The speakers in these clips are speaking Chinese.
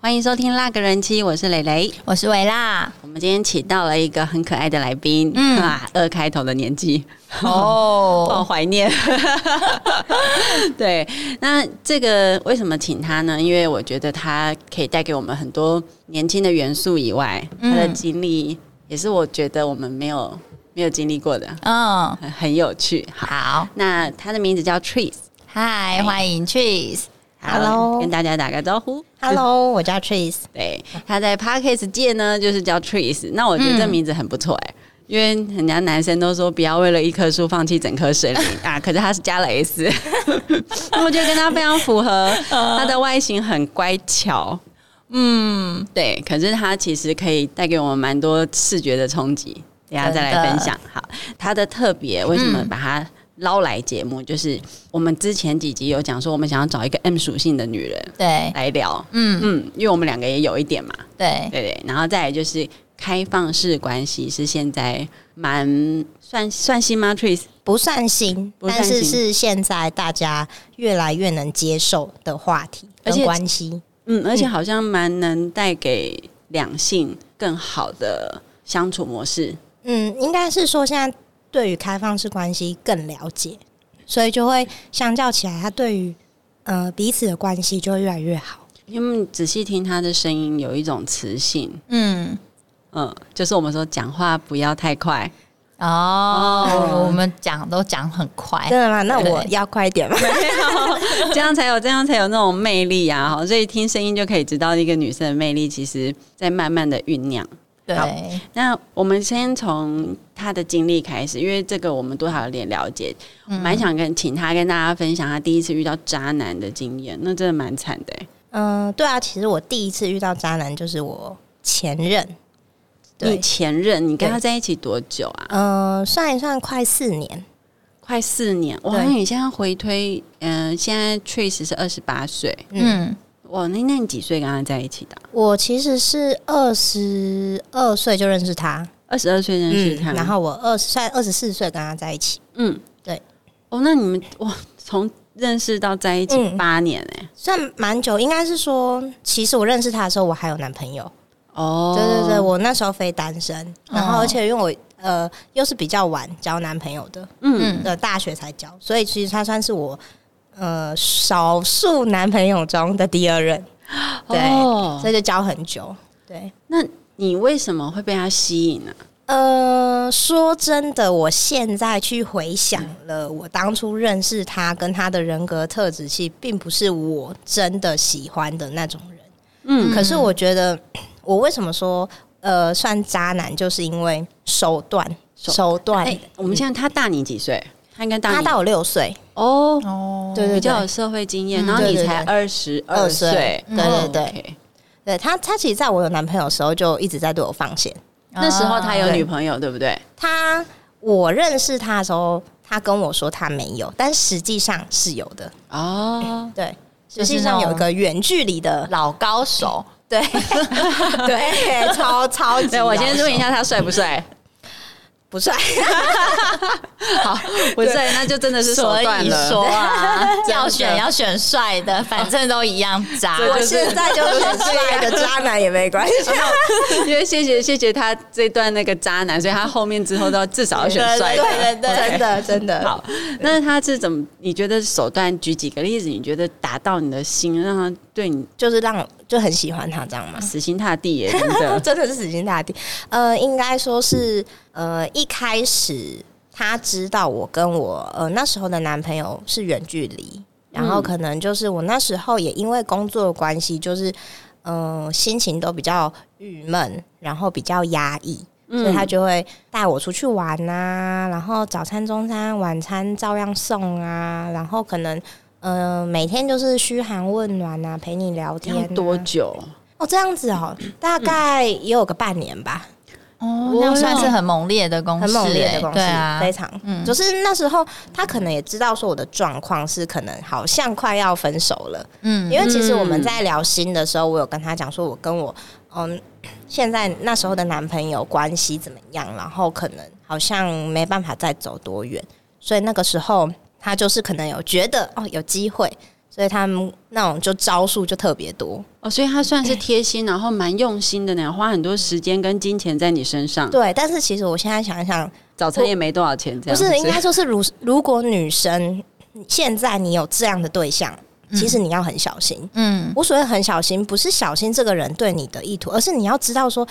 欢迎收听《辣个人妻》，我是蕾蕾，我是维拉。今天请到了一个很可爱的来宾，嗯。啊，二开头的年纪。哦，好怀念。对，那这个为什么请他呢？因为我觉得他可以带给我们很多年轻的元素以外，他的经历也是我觉得我们没有没有经历过的，嗯，很很有趣。好，好，那他的名字叫 Trees，嗨，欢迎 Trees。Hello，跟大家打个招呼。Hello，我叫 Trees。对，他在 Podcast 界呢，就是叫 Trees。那我觉得这名字很不错哎、欸，嗯、因为人家男生都说不要为了一棵树放弃整棵森林 啊，可是他是加了 S，那我觉得跟他非常符合。他的外形很乖巧，嗯，对。可是他其实可以带给我们蛮多视觉的冲击，等下再来分享。好，他的特别为什么把他？捞来节目就是我们之前几集有讲说，我们想要找一个 M 属性的女人对。来聊，嗯。嗯，因为我们两个也有一点嘛，对。对对，然后再来就是开放式关系是现在蛮算算新吗？Trees 不算新，但是是现在大家越来越能接受的话题跟关系，嗯，而且好像蛮能带给两性更好的相处模式，嗯，应该是说现在。对于开放式关系更了解，所以就会相较起来，他对于呃彼此的关系就会越来越好。因为仔细听他的声音，有一种磁性，嗯嗯，就是我们说讲话不要太快哦。哦我们讲都讲很快，真的吗？那我要快一点吗？这样才有这样才有那种魅力啊！所以听声音就可以知道一个女生的魅力，其实在慢慢的酝酿。对，那我们先从他的经历开始，因为这个我们多少有点了解，蛮、嗯、想跟请他跟大家分享他第一次遇到渣男的经验，那真的蛮惨的。嗯、呃，对啊，其实我第一次遇到渣男就是我前任。对，前任，你跟他在一起多久啊？嗯、呃，算一算，快四年，快四年。哇，那你现在回推，嗯、呃，现在 Trees 是二十八岁，嗯。哇，那那你几岁跟他在一起的？我其实是二十二岁就认识他，二十二岁认识他，嗯、然后我二十算二十四岁跟他在一起。嗯，对。哦，那你们哇，从认识到在一起八年哎、欸，算蛮久。应该是说，其实我认识他的时候，我还有男朋友。哦，对对对，我那时候非单身，然后而且因为我呃又是比较晚交男朋友的，嗯，的大学才交，所以其实他算是我。呃，少数男朋友中的第二任，对，哦、所以就交很久。对，那你为什么会被他吸引呢、啊？呃，说真的，我现在去回想了，我当初认识他跟他的人格特质，其实并不是我真的喜欢的那种人。嗯，可是我觉得，我为什么说呃算渣男，就是因为手段，手段。欸、我们现在他大你几岁？他应该大，他大我六岁。哦哦，对对，比较有社会经验，然后你才二十二岁，对对对，对他他其实在我有男朋友的时候就一直在对我放线，那时候他有女朋友对不对？他我认识他的时候，他跟我说他没有，但实际上是有的。哦，对，实际上有一个远距离的老高手，对。对，超超级，对我先问一下他帅不帅？不帅，好不帅，那就真的是手段了。所以说啊，要选要选帅的，反正都一样渣。我现在就选帅的渣男也没关系，因为谢谢谢谢他这段那个渣男，所以他后面之后都至少要选帅的。对对对，真的真的好。那他是怎么？你觉得手段？举几个例子？你觉得打到你的心，让他对你就是让就很喜欢他这样嘛？死心塌地耶，真的 真的是死心塌地。呃，应该说是呃一开始他知道我跟我呃那时候的男朋友是远距离，然后可能就是我那时候也因为工作的关系，就是嗯、呃、心情都比较郁闷，然后比较压抑，所以他就会带我出去玩啊，然后早餐、中餐、晚餐照样送啊，然后可能嗯、呃、每天就是嘘寒问暖啊，陪你聊天、啊。多久？哦，这样子哦，大概也有个半年吧。哦，那算是很猛烈的攻势，很猛烈的攻势，对啊，非常，嗯，就是那时候他可能也知道说我的状况是可能好像快要分手了，嗯，因为其实我们在聊心的时候，我有跟他讲说，我跟我嗯现在那时候的男朋友关系怎么样，然后可能好像没办法再走多远，所以那个时候他就是可能有觉得哦有机会。所以他们那种就招数就特别多哦，所以他算是贴心，然后蛮用心的呢，花很多时间跟金钱在你身上。对，但是其实我现在想一想，早餐也没多少钱，这样不是应该说是如如果女生现在你有这样的对象，其实你要很小心。嗯，我所谓很小心，不是小心这个人对你的意图，而是你要知道说，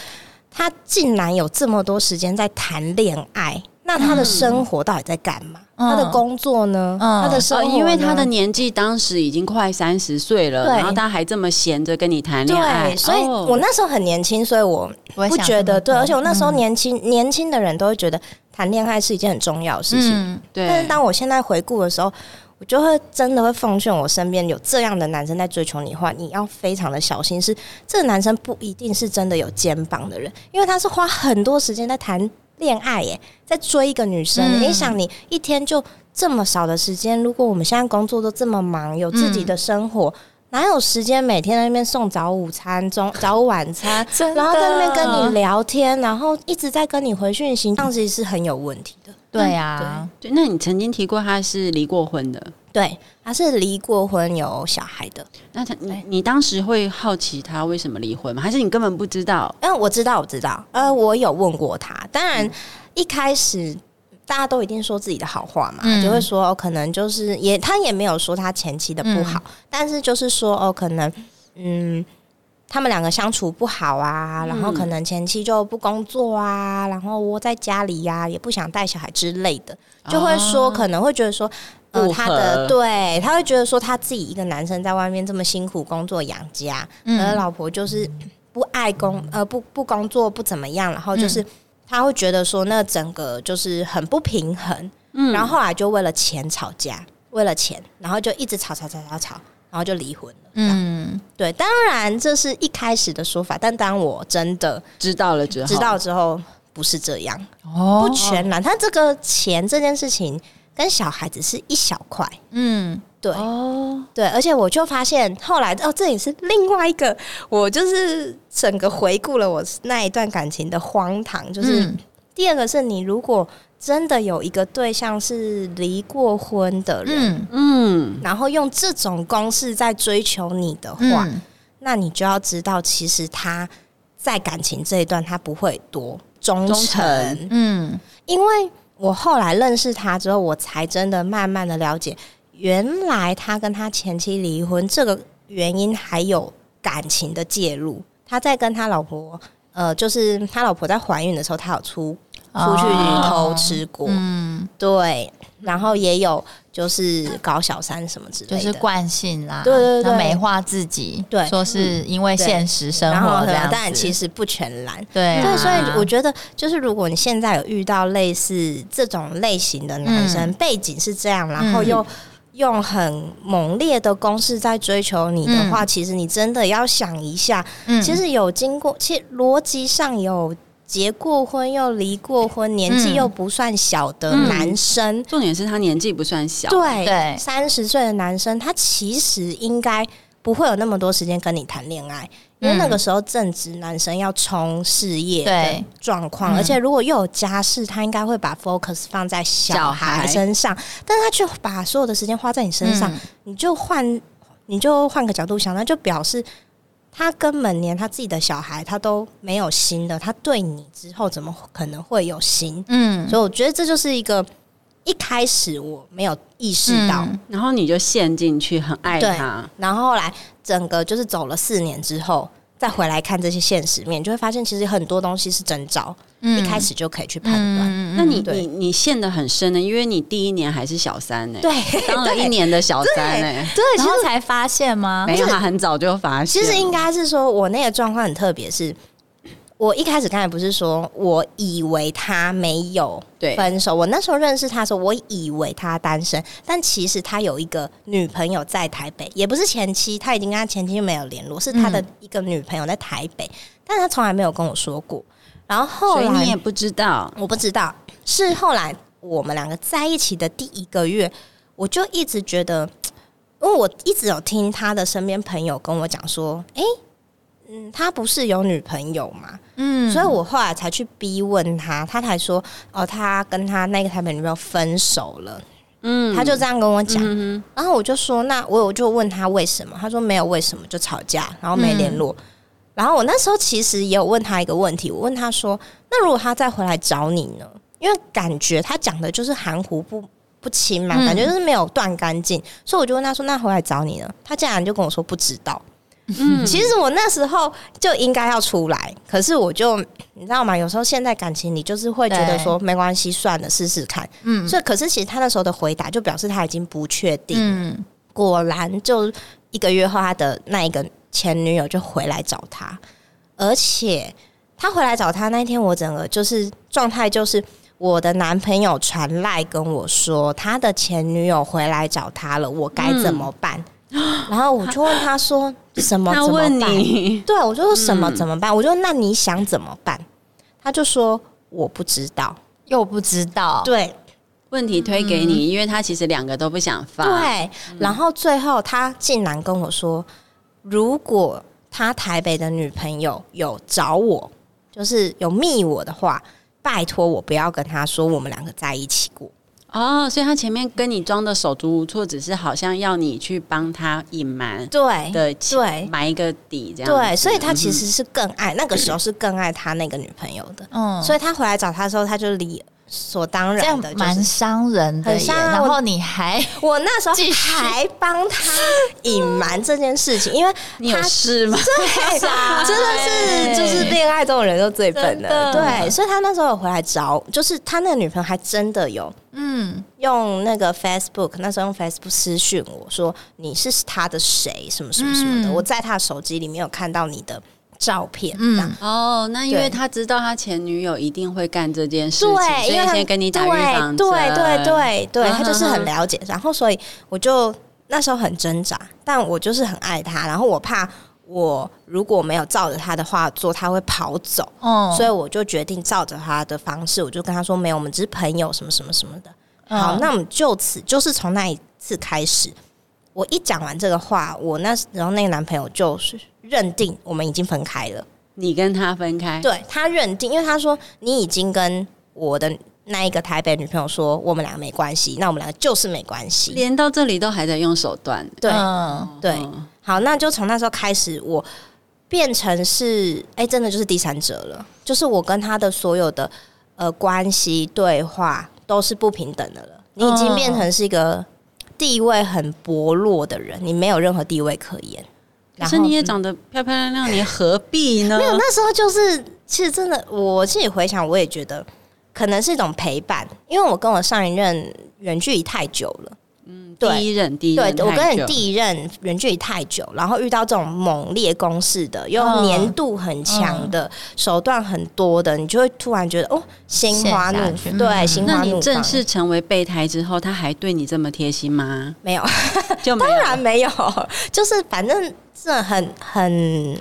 他竟然有这么多时间在谈恋爱。那他的生活到底在干嘛？嗯、他的工作呢？嗯、他的生活、哦，因为他的年纪当时已经快三十岁了，然后他还这么闲着跟你谈恋爱，对，所以我那时候很年轻，所以我不觉得对，而且我那时候年轻，嗯、年轻的人都会觉得谈恋爱是一件很重要的事情。嗯、对，但是当我现在回顾的时候，我就会真的会奉劝我身边有这样的男生在追求你的话，你要非常的小心，是这个男生不一定是真的有肩膀的人，因为他是花很多时间在谈。恋爱耶，在追一个女生，嗯、你想你一天就这么少的时间，如果我们现在工作都这么忙，有自己的生活，嗯、哪有时间每天在那边送早午餐、中 早晚餐，然后在那边跟你聊天，然后一直在跟你回讯息，这样子是很有问题的。对啊，对，那你曾经提过他是离过婚的，对，他是离过婚有小孩的。那他你你当时会好奇他为什么离婚吗？还是你根本不知道？嗯，我知道，我知道。呃，我有问过他。当然，一开始大家都一定说自己的好话嘛，嗯、就会说哦，可能就是也他也没有说他前妻的不好，嗯、但是就是说哦，可能嗯。他们两个相处不好啊，然后可能前妻就不工作啊，然后窝在家里呀、啊，也不想带小孩之类的，就会说可能会觉得说，呃，他的对，他会觉得说他自己一个男生在外面这么辛苦工作养家，而老婆就是不爱工，呃，不不工作不怎么样，然后就是他会觉得说那整个就是很不平衡，嗯，然后后来就为了钱吵架，为了钱，然后就一直吵吵吵吵吵。然后就离婚了。嗯，对，当然这是一开始的说法，但当我真的知道了之后，知道之后不是这样哦，不全然。他这个钱这件事情跟小孩子是一小块。嗯，对。哦，对，而且我就发现后来哦，这也是另外一个，我就是整个回顾了我那一段感情的荒唐。就是、嗯、第二个是你如果。真的有一个对象是离过婚的人，嗯，然后用这种公式在追求你的话，嗯、那你就要知道，其实他在感情这一段他不会多忠诚，嗯，因为我后来认识他之后，我才真的慢慢的了解，原来他跟他前妻离婚这个原因还有感情的介入，他在跟他老婆，呃，就是他老婆在怀孕的时候，他有出。出去偷吃过，哦、嗯，对，然后也有就是搞小三什么之类的，就是惯性啦，对对对，美化自己，对，说是因为现实生活这样，但其实不全然，对、啊、对，所以我觉得就是如果你现在有遇到类似这种类型的男生，嗯、背景是这样，然后又用很猛烈的攻势在追求你的话，嗯、其实你真的要想一下，嗯、其实有经过，其实逻辑上有。结过婚又离过婚，年纪又不算小的男生，嗯、重点是他年纪不算小，对对，三十岁的男生，他其实应该不会有那么多时间跟你谈恋爱，因为那个时候正值男生要冲事业的状况，对而且如果又有家事，他应该会把 focus 放在小孩身上，但是他却把所有的时间花在你身上，嗯、你就换你就换个角度想，那就表示。他根本连他自己的小孩他都没有心的，他对你之后怎么可能会有心？嗯，所以我觉得这就是一个一开始我没有意识到，嗯、然后你就陷进去很爱他，然后后来整个就是走了四年之后。再回来看这些现实面，就会发现其实很多东西是征兆，嗯、一开始就可以去判断。嗯、那你你你陷得很深呢？因为你第一年还是小三呢，对，当了一年的小三呢，对，然后才发现吗？没有，他很早就发现。其实应该是说，我那个状况很特别，是我一开始刚才不是说，我以为他没有分手。我那时候认识他的时候，我以为他单身，但其实他有一个女朋友在台北，也不是前妻，他已经跟他前妻没有联络，是他的一个女朋友在台北，嗯、但他从来没有跟我说过。然后后来你也不知道，我不知道，是后来我们两个在一起的第一个月，我就一直觉得，因为我一直有听他的身边朋友跟我讲说，哎。嗯，他不是有女朋友嘛？嗯，所以我后来才去逼问他，他才说哦，他跟他那个台北女朋友分手了。嗯，他就这样跟我讲。嗯、然后我就说，那我我就问他为什么？他说没有为什么，就吵架，然后没联络。嗯、然后我那时候其实也有问他一个问题，我问他说，那如果他再回来找你呢？因为感觉他讲的就是含糊不不清嘛，感觉就是没有断干净。所以我就问他说，那回来找你呢？他竟然就跟我说不知道。嗯，其实我那时候就应该要出来，可是我就你知道吗？有时候现在感情你就是会觉得说没关系，算了，试试看。嗯，所以可是其实他那时候的回答就表示他已经不确定。嗯，果然就一个月后，他的那一个前女友就回来找他，而且他回来找他那一天，我整个就是状态就是我的男朋友传赖跟我说他的前女友回来找他了，我该怎么办？嗯 然后我就问他说：“什么？怎么办？” 对，我就说：“什么？怎么办？”我就说：“那你想怎么办？”他就说：“我不知道，又不知道。”对，问题推给你，因为他其实两个都不想放。对，然后最后他竟然跟我说：“如果他台北的女朋友有找我，就是有密我的话，拜托我不要跟他说我们两个在一起过。”哦，所以他前面跟你装的手足无措，只是好像要你去帮他隐瞒，对的，对，埋一个底这样。对，所以他其实是更爱，那个时候是更爱他那个女朋友的。嗯，所以他回来找他的时候，他就离。所当然的，蛮伤人的，然后你还，我那时候还帮他隐瞒这件事情，因为 你有事吗？对，真的是就是恋爱中的人都最笨的，对，所以他那时候有回来找，就是他那个女朋友还真的有，嗯，用那个 Facebook，那时候用 Facebook 私讯我说你是他的谁，什么什么什么的，我在他的手机里面有看到你的。照片，嗯，哦，那因为他知道他前女友一定会干这件事情，对，所以先跟你打预防针，对对对对，他就是很了解，然后所以我就那时候很挣扎，但我就是很爱他，然后我怕我如果没有照着他的话做，他会跑走，哦，所以我就决定照着他的方式，我就跟他说没有，我们只是朋友，什么什么什么的。好，那我们就此就是从那一次开始，我一讲完这个话，我那然后那个男朋友就是。认定我们已经分开了，你跟他分开，对，他认定，因为他说你已经跟我的那一个台北女朋友说我们俩没关系，那我们两个就是没关系，连到这里都还在用手段，对，嗯、对，好，那就从那时候开始，我变成是，哎、欸，真的就是第三者了，就是我跟他的所有的呃关系对话都是不平等的了，你已经变成是一个地位很薄弱的人，你没有任何地位可言。可是你也长得漂漂亮亮，你何必呢？没有，那时候就是，其实真的，我自己回想，我也觉得可能是一种陪伴，因为我跟我上一任远距离太久了。第一任，第一任，对，我跟你第一任远距离太久，然后遇到这种猛烈攻势的，又粘度很强的，手段很多的，你就会突然觉得哦，心花怒放。对，心花怒放。那你正式成为备胎之后，他还对你这么贴心吗？没有，就当然没有，就是反正这很很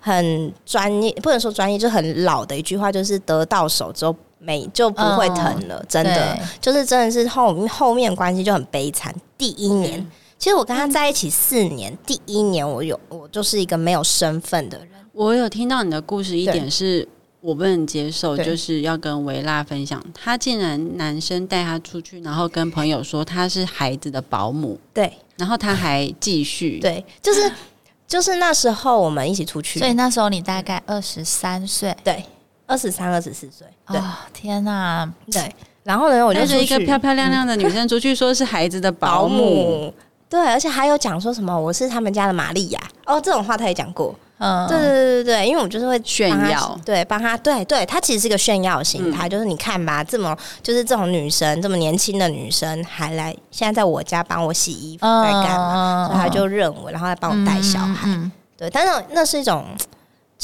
很专业，不能说专业，就很老的一句话，就是得到手之后。没就不会疼了，嗯、真的。就是真的是后后面关系就很悲惨。第一年，嗯、其实我跟他在一起四年，嗯、第一年我有我就是一个没有身份的人。我有听到你的故事，一点是我不能接受，就是要跟维拉分享，他竟然男生带他出去，然后跟朋友说他是孩子的保姆，对，然后他还继续，对，就是就是那时候我们一起出去，所以那时候你大概二十三岁，对。二十三、二十四岁，对，哦、天哪，对，然后呢，我就是一个漂漂亮亮的女生出去，说是孩子的 保姆，保姆。对，而且还有讲说什么我是他们家的玛丽亚，哦，这种话他也讲过，嗯，对对对对对，因为我就是会炫耀，对，帮他，对对，他其实是个炫耀型，他、嗯、就是你看吧，这么就是这种女生，这么年轻的女生还来现在在我家帮我洗衣服在干嘛，嗯、所以他就认为，然后来帮我带小孩，嗯嗯、对，但是那是一种。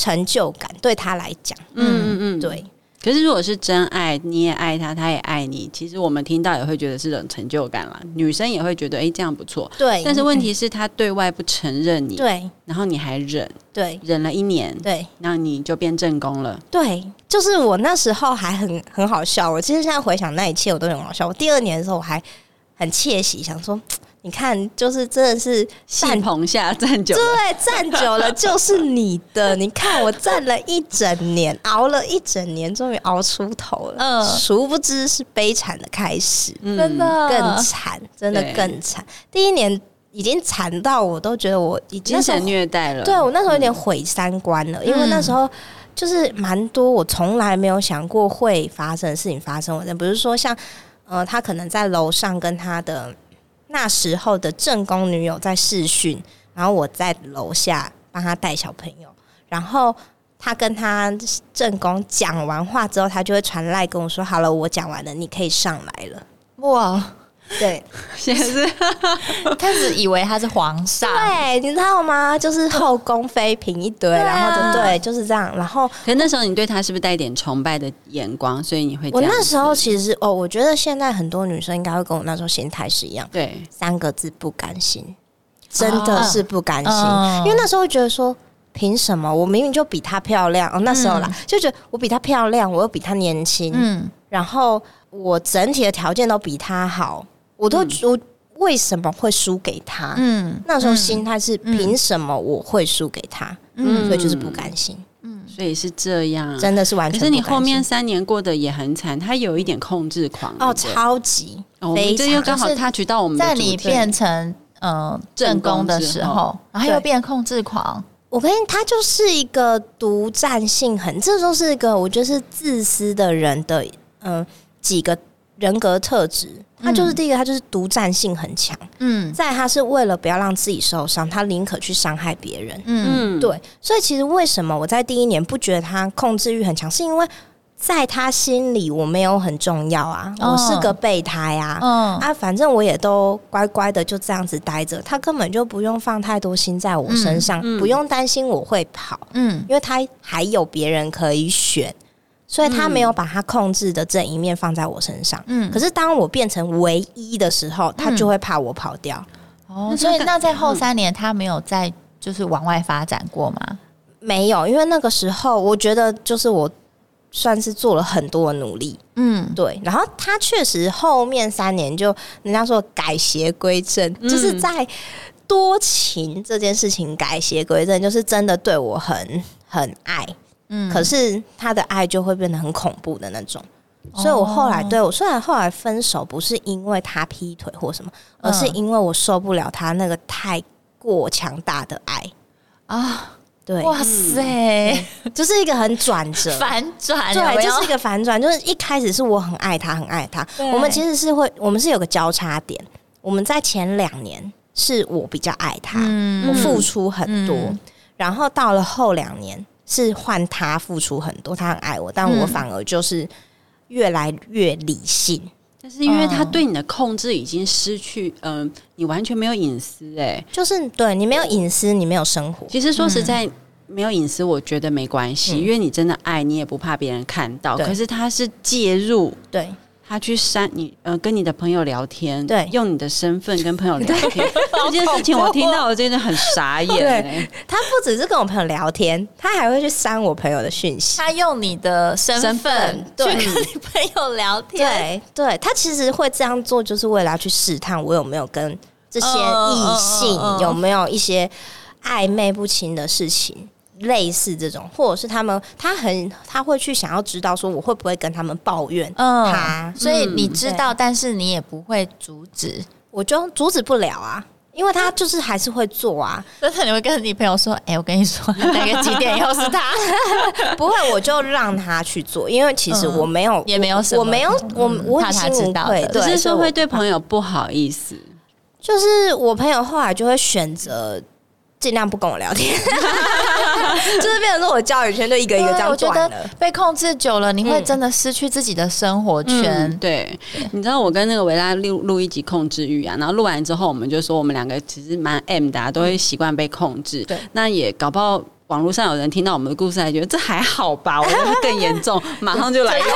成就感，对他来讲，嗯嗯嗯，对。可是如果是真爱，你也爱他，他也爱你，其实我们听到也会觉得是种成就感啦。女生也会觉得，哎、欸，这样不错。对。但是问题是，他对外不承认你，对。然后你还忍，对，忍了一年，对，那你就变正宫了。对，就是我那时候还很很好笑。我其实现在回想那一切，我都很好笑。我第二年的时候，我还很窃喜，想说。你看，就是真的是站棚下站久了，对，站久了就是你的。你看，我站了一整年，熬了一整年，终于熬出头了。嗯，殊不知是悲惨的开始，嗯、真的更惨，真的更惨。第一年已经惨到我都觉得我已经精神虐待了。对，我那时候有点毁三观了，嗯、因为那时候就是蛮多我从来没有想过会发生的事情发生。我不是说像呃，他可能在楼上跟他的。那时候的正宫女友在试训，然后我在楼下帮他带小朋友，然后他跟他正宫讲完话之后，他就会传赖跟我说：“好了，我讲完了，你可以上来了。”哇，对，现在是 开始以为他是皇上，对，你知道吗？就是后宫妃嫔一堆，然后就对，就是这样。然后，可是那时候你对他是不是带一点崇拜的眼光？所以你会，我那时候其实哦，我觉得现在很多女生应该会跟我那时候心态是一样，对，三个字不甘心，真的是不甘心，因为那时候会觉得说。凭什么？我明明就比她漂亮哦，那时候啦，嗯、就觉得我比她漂亮，我又比她年轻，嗯，然后我整体的条件都比她好，我都、嗯、我为什么会输给他？嗯，那时候心态是凭什么我会输给他？嗯，所以就是不甘心，嗯，所以是这样，真的是完全。可是你后面三年过得也很惨，他有一点控制狂哦，超级，哦、这又刚好他取到我们在你变成嗯正宫的时候，然后又变控制狂。我跟你，他就是一个独占性很，这就是一个我觉得是自私的人的，嗯、呃，几个人格特质。他就是第一个，他就是独占性很强。嗯，再他是为了不要让自己受伤，他宁可去伤害别人。嗯，对。所以其实为什么我在第一年不觉得他控制欲很强，是因为。在他心里，我没有很重要啊，我是个备胎啊，嗯、啊，反正我也都乖乖的就这样子待着，他根本就不用放太多心在我身上，嗯嗯、不用担心我会跑，嗯，因为他还有别人可以选，所以他没有把他控制的这一面放在我身上，嗯，可是当我变成唯一的时候，他就会怕我跑掉，哦，所以那在后三年，他没有再就是往外发展过吗？没有，因为那个时候我觉得就是我。算是做了很多的努力，嗯，对。然后他确实后面三年就人家说改邪归正，嗯、就是在多情这件事情改邪归正，就是真的对我很很爱，嗯。可是他的爱就会变得很恐怖的那种，所以我后来对我虽然后来分手不是因为他劈腿或什么，而是因为我受不了他那个太过强大的爱啊。对，哇塞，就是一个很转折，反转，对，就是一个反转。就是一开始是我很爱他，很爱他。我们其实是会，我们是有个交叉点。我们在前两年是我比较爱他，我付出很多，然后到了后两年是换他付出很多，他很爱我，但我反而就是越来越理性。但是因为他对你的控制已经失去，嗯、呃，你完全没有隐私，哎，就是对你没有隐私，你没有生活。其实说实在，没有隐私，我觉得没关系，嗯、因为你真的爱你，也不怕别人看到。可是他是介入，对。他去删你，呃，跟你的朋友聊天，对，用你的身份跟朋友聊天，这件事情我听到我真的很傻眼。对，他不只是跟我朋友聊天，他还会去删我朋友的讯息。他用你的身份去跟你朋友聊天，对，对。他其实会这样做，就是为了要去试探我有没有跟这些异性有没有一些暧昧不清的事情。类似这种，或者是他们，他很他会去想要知道说我会不会跟他们抱怨他，嗯、所以你知道，嗯、但是你也不会阻止，我就阻止不了啊，因为他就是还是会做啊。但是你会跟你朋友说，哎、欸，我跟你说，那个几点又是他，不会，我就让他去做，因为其实我没有，嗯、也没有什么，我没有，我我很心无愧，只是说会对朋友不好意思，就是我朋友后来就会选择。尽量不跟我聊天，就是变成说我教育圈就一个一个这样我觉得。被控制久了，你会真的失去自己的生活圈。嗯、对，对你知道我跟那个维拉录录一集控制欲啊，然后录完之后，我们就说我们两个其实蛮 M 的、啊，都会习惯被控制。对，那也搞不好。网络上有人听到我们的故事，还觉得这还好吧？我觉得 更严重，马上就来用，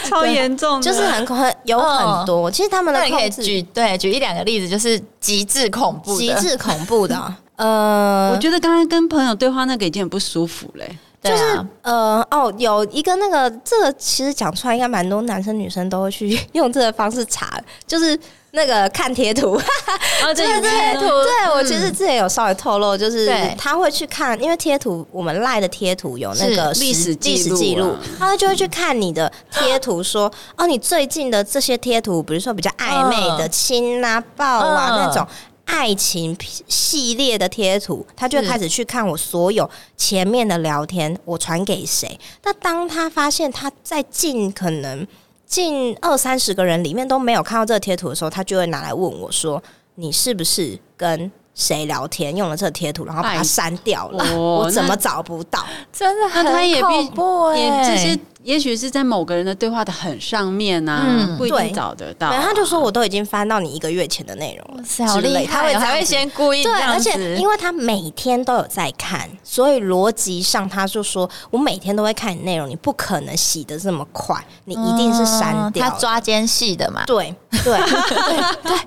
超严重，就是很很有很多。哦、其实他们的可以举对举一两个例子，就是极致恐怖、极致恐怖的。呃，我觉得刚刚跟朋友对话那个已经很不舒服嘞。就是、啊、呃哦，有一个那个这个其实讲出来，应该蛮多男生女生都会去用这个方式查，就是那个看贴图，哦，对对对，对我其实之前有稍微透露，就是他会去看，因为贴图我们赖的贴图有那个历史历史记录，他就会去看你的贴图，说哦，你最近的这些贴图，比如说比较暧昧的亲啊、抱啊那种。爱情系列的贴图，他就开始去看我所有前面的聊天，我传给谁。那当他发现他在尽可能近二三十个人里面都没有看到这个贴图的时候，他就会拿来问我说：“你是不是跟谁聊天用了这个贴图，然后把它删掉了？我怎么找不到？”真的很恐怖哎，这些。也许是在某个人的对话的很上面啊，嗯、不一定找得到、啊。对，他就说我都已经翻到你一个月前的内容了，好厉害，他会才会先故意。对，而且因为他每天都有在看，所以逻辑上他就说我每天都会看你内容，你不可能洗的这么快，你一定是删掉、嗯。他抓奸细的嘛？对对对对。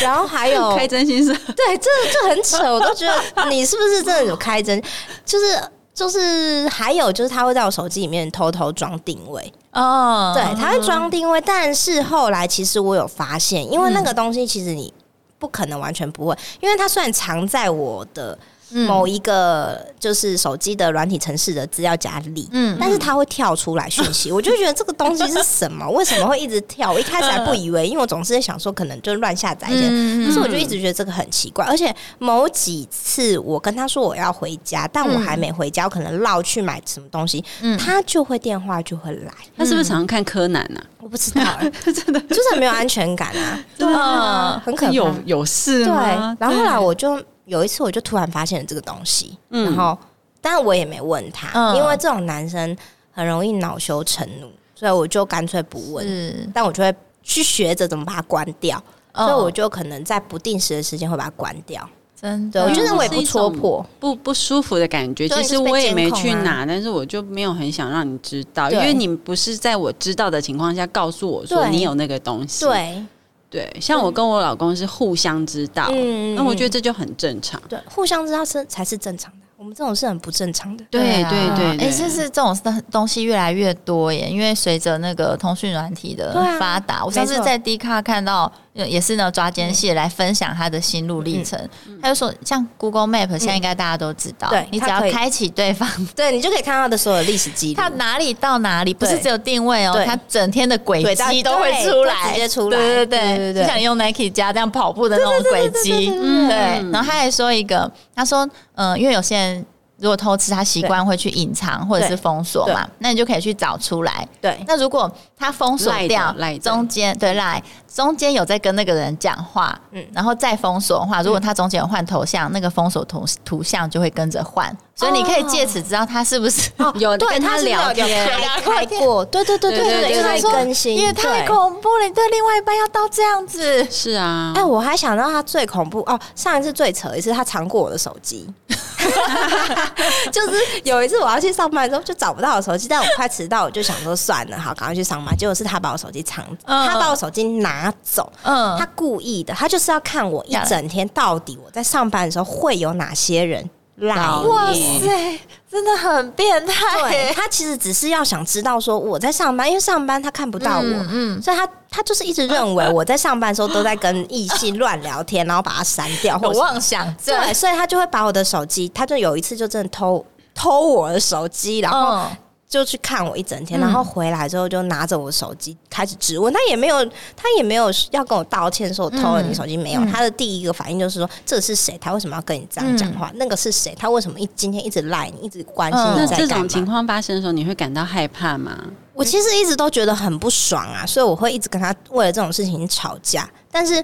然后还有 开真心社，对，这这很扯，我都觉得你是不是真的有开真？就是。就是还有就是他会在我手机里面偷偷装定位哦，对，他会装定位，但是后来其实我有发现，因为那个东西其实你不可能完全不会，因为它虽然藏在我的。某一个就是手机的软体城市的资料夹里，嗯，但是它会跳出来讯息，我就觉得这个东西是什么？为什么会一直跳？我一开始还不以为，因为我总是在想说可能就乱下载一些，可是我就一直觉得这个很奇怪。而且某几次我跟他说我要回家，但我还没回家，我可能绕去买什么东西，他就会电话就会来。他是不是常常看柯南呢？我不知道，真的就是没有安全感啊，对啊，很可怕。有有事对，然后后来我就。有一次，我就突然发现了这个东西，嗯、然后，但我也没问他，嗯、因为这种男生很容易恼羞成怒，所以我就干脆不问。但我就会去学着怎么把它关掉，哦、所以我就可能在不定时的时间会把它关掉。真的，我觉得我也不戳破，不不舒服的感觉。其实我也没去拿，但是我就没有很想让你知道，因为你不是在我知道的情况下告诉我说你有那个东西。对。对，像我跟我老公是互相知道，嗯，那我觉得这就很正常。对，互相知道是才是正常的。我们这种是很不正常的，对对对，哎，就是这种东西越来越多耶，因为随着那个通讯软体的发达，我上次在 D 卡看到，也是呢抓奸细来分享他的心路历程。他就说，像 Google Map 现在应该大家都知道，对，你只要开启对方，对你就可以看到他的所有历史记录，他哪里到哪里，不是只有定位哦，他整天的轨迹都会出来，直接出来，对对对，就像用 Nike 加这样跑步的那种轨迹，对。然后他还说一个，他说，嗯，因为有些人。如果偷吃，他习惯会去隐藏或者是封锁嘛，那你就可以去找出来。对，那如果他封锁掉中间，对赖中间有在跟那个人讲话，嗯，然后再封锁的话，如果他中间有换头像，那个封锁图图像就会跟着换，所以你可以借此知道他是不是 有跟他聊天开过。对对对对对，因为更新，因为太恐怖了，你对另外一半要到这样子。是啊，哎，我还想到他最恐怖哦，上一次最扯一次，他藏过我的手机。就是有一次我要去上班的时候，就找不到我手机，但我快迟到，我就想说算了，好，赶快去上班。结果是他把我手机藏，他把我手机拿走，嗯，他故意的，他就是要看我一整天到底我在上班的时候会有哪些人来。哇塞，真的很变态。对，他其实只是要想知道说我在上班，因为上班他看不到我，嗯，嗯，所以他他就是一直认为 我在上班的时候都在跟异性乱聊天，然后把他删掉，或妄想。对，所以他就会把我的手机，他就有一次就真的偷偷我的手机，然后。就去看我一整天，然后回来之后就拿着我手机开始质问。他也没有，他也没有要跟我道歉，说我偷了你手机没有。他的第一个反应就是说，这是谁？他为什么要跟你这样讲话？那个是谁？他为什么一今天一直赖你，一直关心你？在这种情况发生的时候，你会感到害怕吗？我其实一直都觉得很不爽啊，所以我会一直跟他为了这种事情吵架。但是，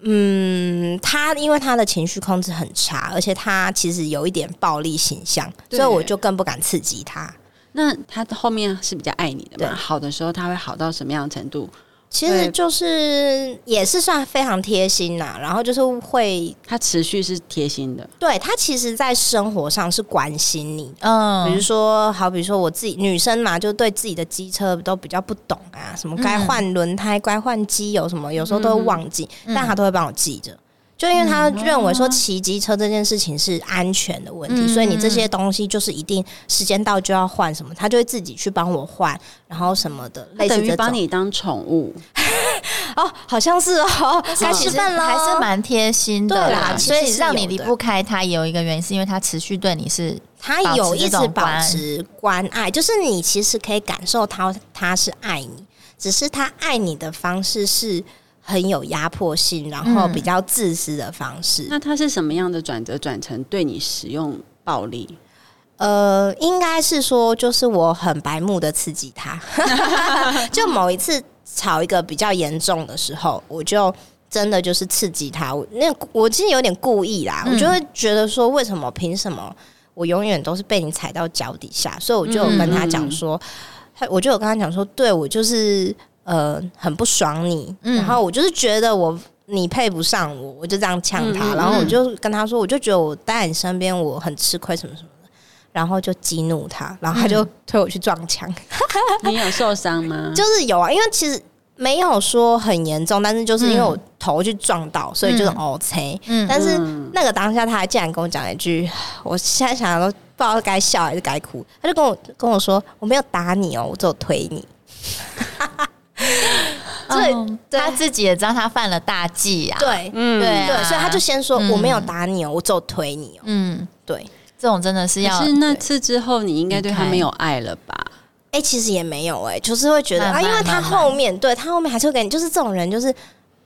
嗯，他因为他的情绪控制很差，而且他其实有一点暴力形象，所以我就更不敢刺激他。那他后面是比较爱你的嘛？对。好的时候他会好到什么样的程度？其实就是也是算非常贴心呐，然后就是会他持续是贴心的，对他其实，在生活上是关心你，嗯，比如说，好比如说我自己女生嘛，就对自己的机车都比较不懂啊，什么该换轮胎、该换机油什么，有时候都会忘记，但他都会帮我记着。就因为他认为说骑机车这件事情是安全的问题，嗯、所以你这些东西就是一定时间到就要换什么，他就会自己去帮我换，然后什么的，类似等于把你当宠物。哦，好像是哦，该吃饭了，还是蛮贴心的啦。所以让你离不开他，有一个原因是因为他持续对你是，他有一直保持关。爱，就是你其实可以感受他他是爱你，只是他爱你的方式是。很有压迫性，然后比较自私的方式。嗯、那他是什么样的转折转成对你使用暴力？呃，应该是说，就是我很白目的刺激他。就某一次吵一个比较严重的时候，我就真的就是刺激他。我那我其实有点故意啦，嗯、我就会觉得说，为什么凭什么我永远都是被你踩到脚底下？所以我就有跟他讲说，他、嗯、我就有跟他讲说，对我就是。呃，很不爽你，嗯、然后我就是觉得我你配不上我，我就这样呛他，嗯、然后我就跟他说，我就觉得我待在你身边我很吃亏什么什么的，然后就激怒他，然后他就推我去撞墙。嗯、你有受伤吗？就是有啊，因为其实没有说很严重，但是就是因为我头去撞到，所以就是 OK。嗯，但是那个当下他还竟然跟我讲一句，我现在想想都不知道该笑还是该哭。他就跟我跟我说，我没有打你哦，我只有推你。对，他自己也知道他犯了大忌啊。对，嗯，对对，所以他就先说我没有打你哦，我只有推你哦。嗯，对，这种真的是要。是那次之后，你应该对他没有爱了吧？哎，其实也没有哎，就是会觉得啊，因为他后面对他后面还是会给你，就是这种人，就是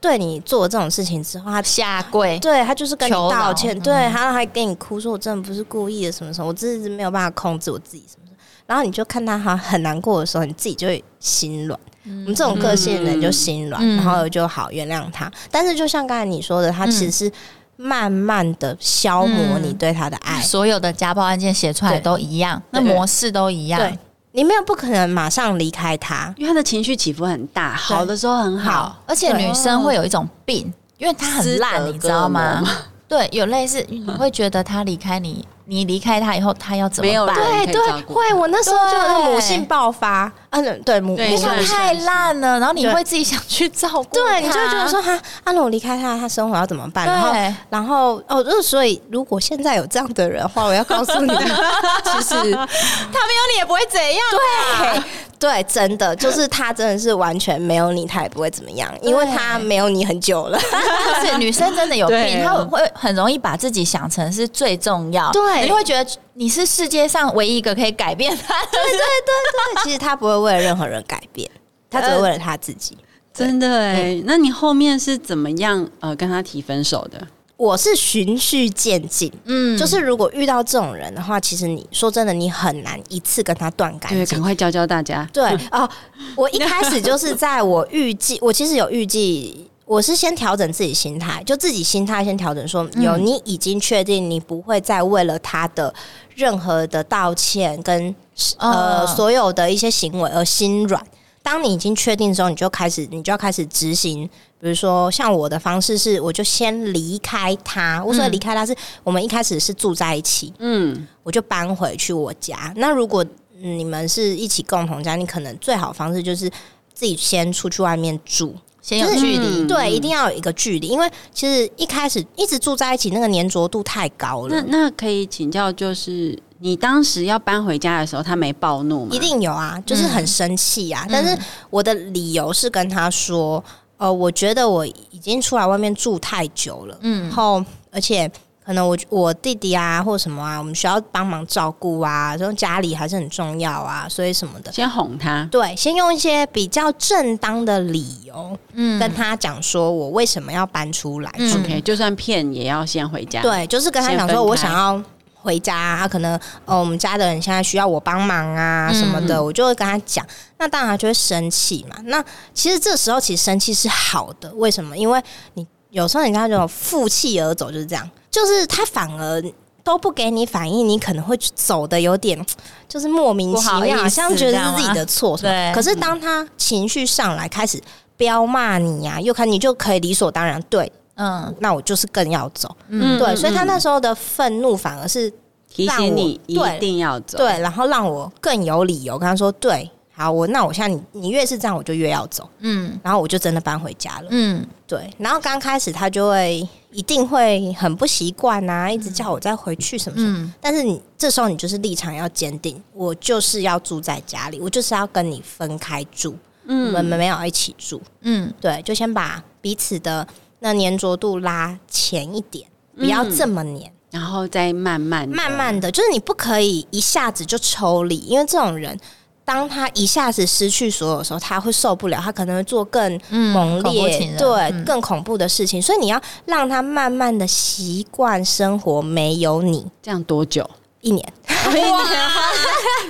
对你做这种事情之后，他下跪，对他就是跟你道歉，对，他还跟你哭说，我真的不是故意的，什么什么，我真的是没有办法控制我自己什么。然后你就看他哈很难过的时候，你自己就会心软。我们这种个性的人就心软，嗯、然后就好原谅他。但是就像刚才你说的，他其实是慢慢的消磨你对他的爱。嗯、所有的家暴案件写出来都一样，那模式都一样。对，你没有不可能马上离开他，因为他的情绪起伏很大，好的时候很好，好而且女生会有一种病，因为他很烂，你知道吗？对，有类似你会觉得他离开你。你离开他以后，他要怎么办？对对，会。我那时候就有母性爆发，嗯，对，母性太烂了，然后你会自己想去照顾，对，你就会觉得说哈，阿龙离开他，他生活要怎么办？然后，然后哦，就是所以，如果现在有这样的人的话，我要告诉你，其实他没有你也不会怎样，对。对，真的就是他，真的是完全没有你，他也不会怎么样，因为他没有你很久了。是女生真的有病，她会很容易把自己想成是最重要，对，你会觉得你是世界上唯一一个可以改变他。对对对对，其实他不会为了任何人改变，他只会为了他自己。真的哎，那你后面是怎么样呃跟他提分手的？我是循序渐进，嗯，就是如果遇到这种人的话，其实你说真的，你很难一次跟他断干净。对，赶快教教大家。对哦，我一开始就是在我预计，我其实有预计，我是先调整自己心态，就自己心态先调整，说有你已经确定你不会再为了他的任何的道歉跟呃所有的一些行为而心软。当你已经确定之后，你就开始，你就要开始执行。比如说，像我的方式是，我就先离开他。我说离开他是，我们一开始是住在一起，嗯，我就搬回去我家。那如果你们是一起共同家，你可能最好方式就是自己先出去外面住，先有距离。就是，对，一定要有一个距离，因为其实一开始一直住在一起，那个粘着度太高了。那那可以请教，就是。你当时要搬回家的时候，他没暴怒吗？一定有啊，就是很生气啊。嗯、但是我的理由是跟他说，呃，我觉得我已经出来外面住太久了，嗯，然后而且可能我我弟弟啊或什么啊，我们需要帮忙照顾啊，这种家里还是很重要啊，所以什么的，先哄他，对，先用一些比较正当的理由，嗯，跟他讲说我为什么要搬出来住。OK，就算骗也要先回家，对，就是跟他讲说我想要。回家，他可能哦，我们家的人现在需要我帮忙啊什么的，嗯、我就会跟他讲。那当然他就会生气嘛。那其实这时候其实生气是好的，为什么？因为你有时候你看这种负气而走就是这样，就是他反而都不给你反应，你可能会走的有点 就是莫名其妙，好像觉得是自己的错。对。可是当他情绪上来开始飙骂你呀、啊，又看你就可以理所当然对，嗯，那我就是更要走，嗯，对，所以他那时候的愤怒反而是提醒你一定要走，对，然后让我更有理由跟他说对。好，我那我现在你你越是这样，我就越要走。嗯，然后我就真的搬回家了。嗯，对。然后刚开始他就会一定会很不习惯啊，一直叫我再回去什么什么。嗯，但是你这时候你就是立场要坚定，我就是要住在家里，我就是要跟你分开住。嗯，我们没有一起住。嗯，对，就先把彼此的那粘着度拉浅一点，不要这么黏，然后再慢慢慢慢的就是你不可以一下子就抽离，因为这种人。当他一下子失去所有的时候，他会受不了，他可能会做更猛烈、嗯、对、嗯、更恐怖的事情。所以你要让他慢慢的习惯生活没有你，这样多久？一年？一年，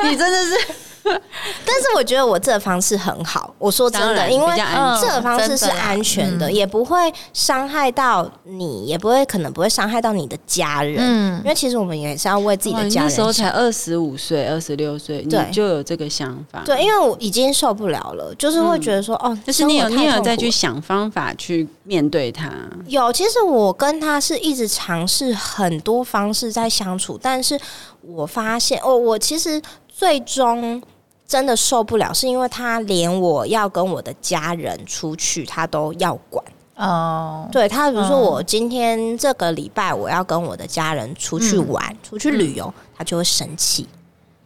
你真的是。但是我觉得我这个方式很好，我说真的，因为这个方式是安全的，也不会伤害到你，也不会可能不会伤害到你的家人。嗯，因为其实我们也是要为自己的家人。那时候才二十五岁、二十六岁，你就有这个想法。对，因为我已经受不了了，就是会觉得说，哦，就是你有你有再去想方法去面对他。有，其实我跟他是一直尝试很多方式在相处，但是我发现，哦，我其实最终。真的受不了，是因为他连我要跟我的家人出去，他都要管哦。Oh, 对他，比如说我今天这个礼拜我要跟我的家人出去玩，嗯、出去旅游，他就会生气，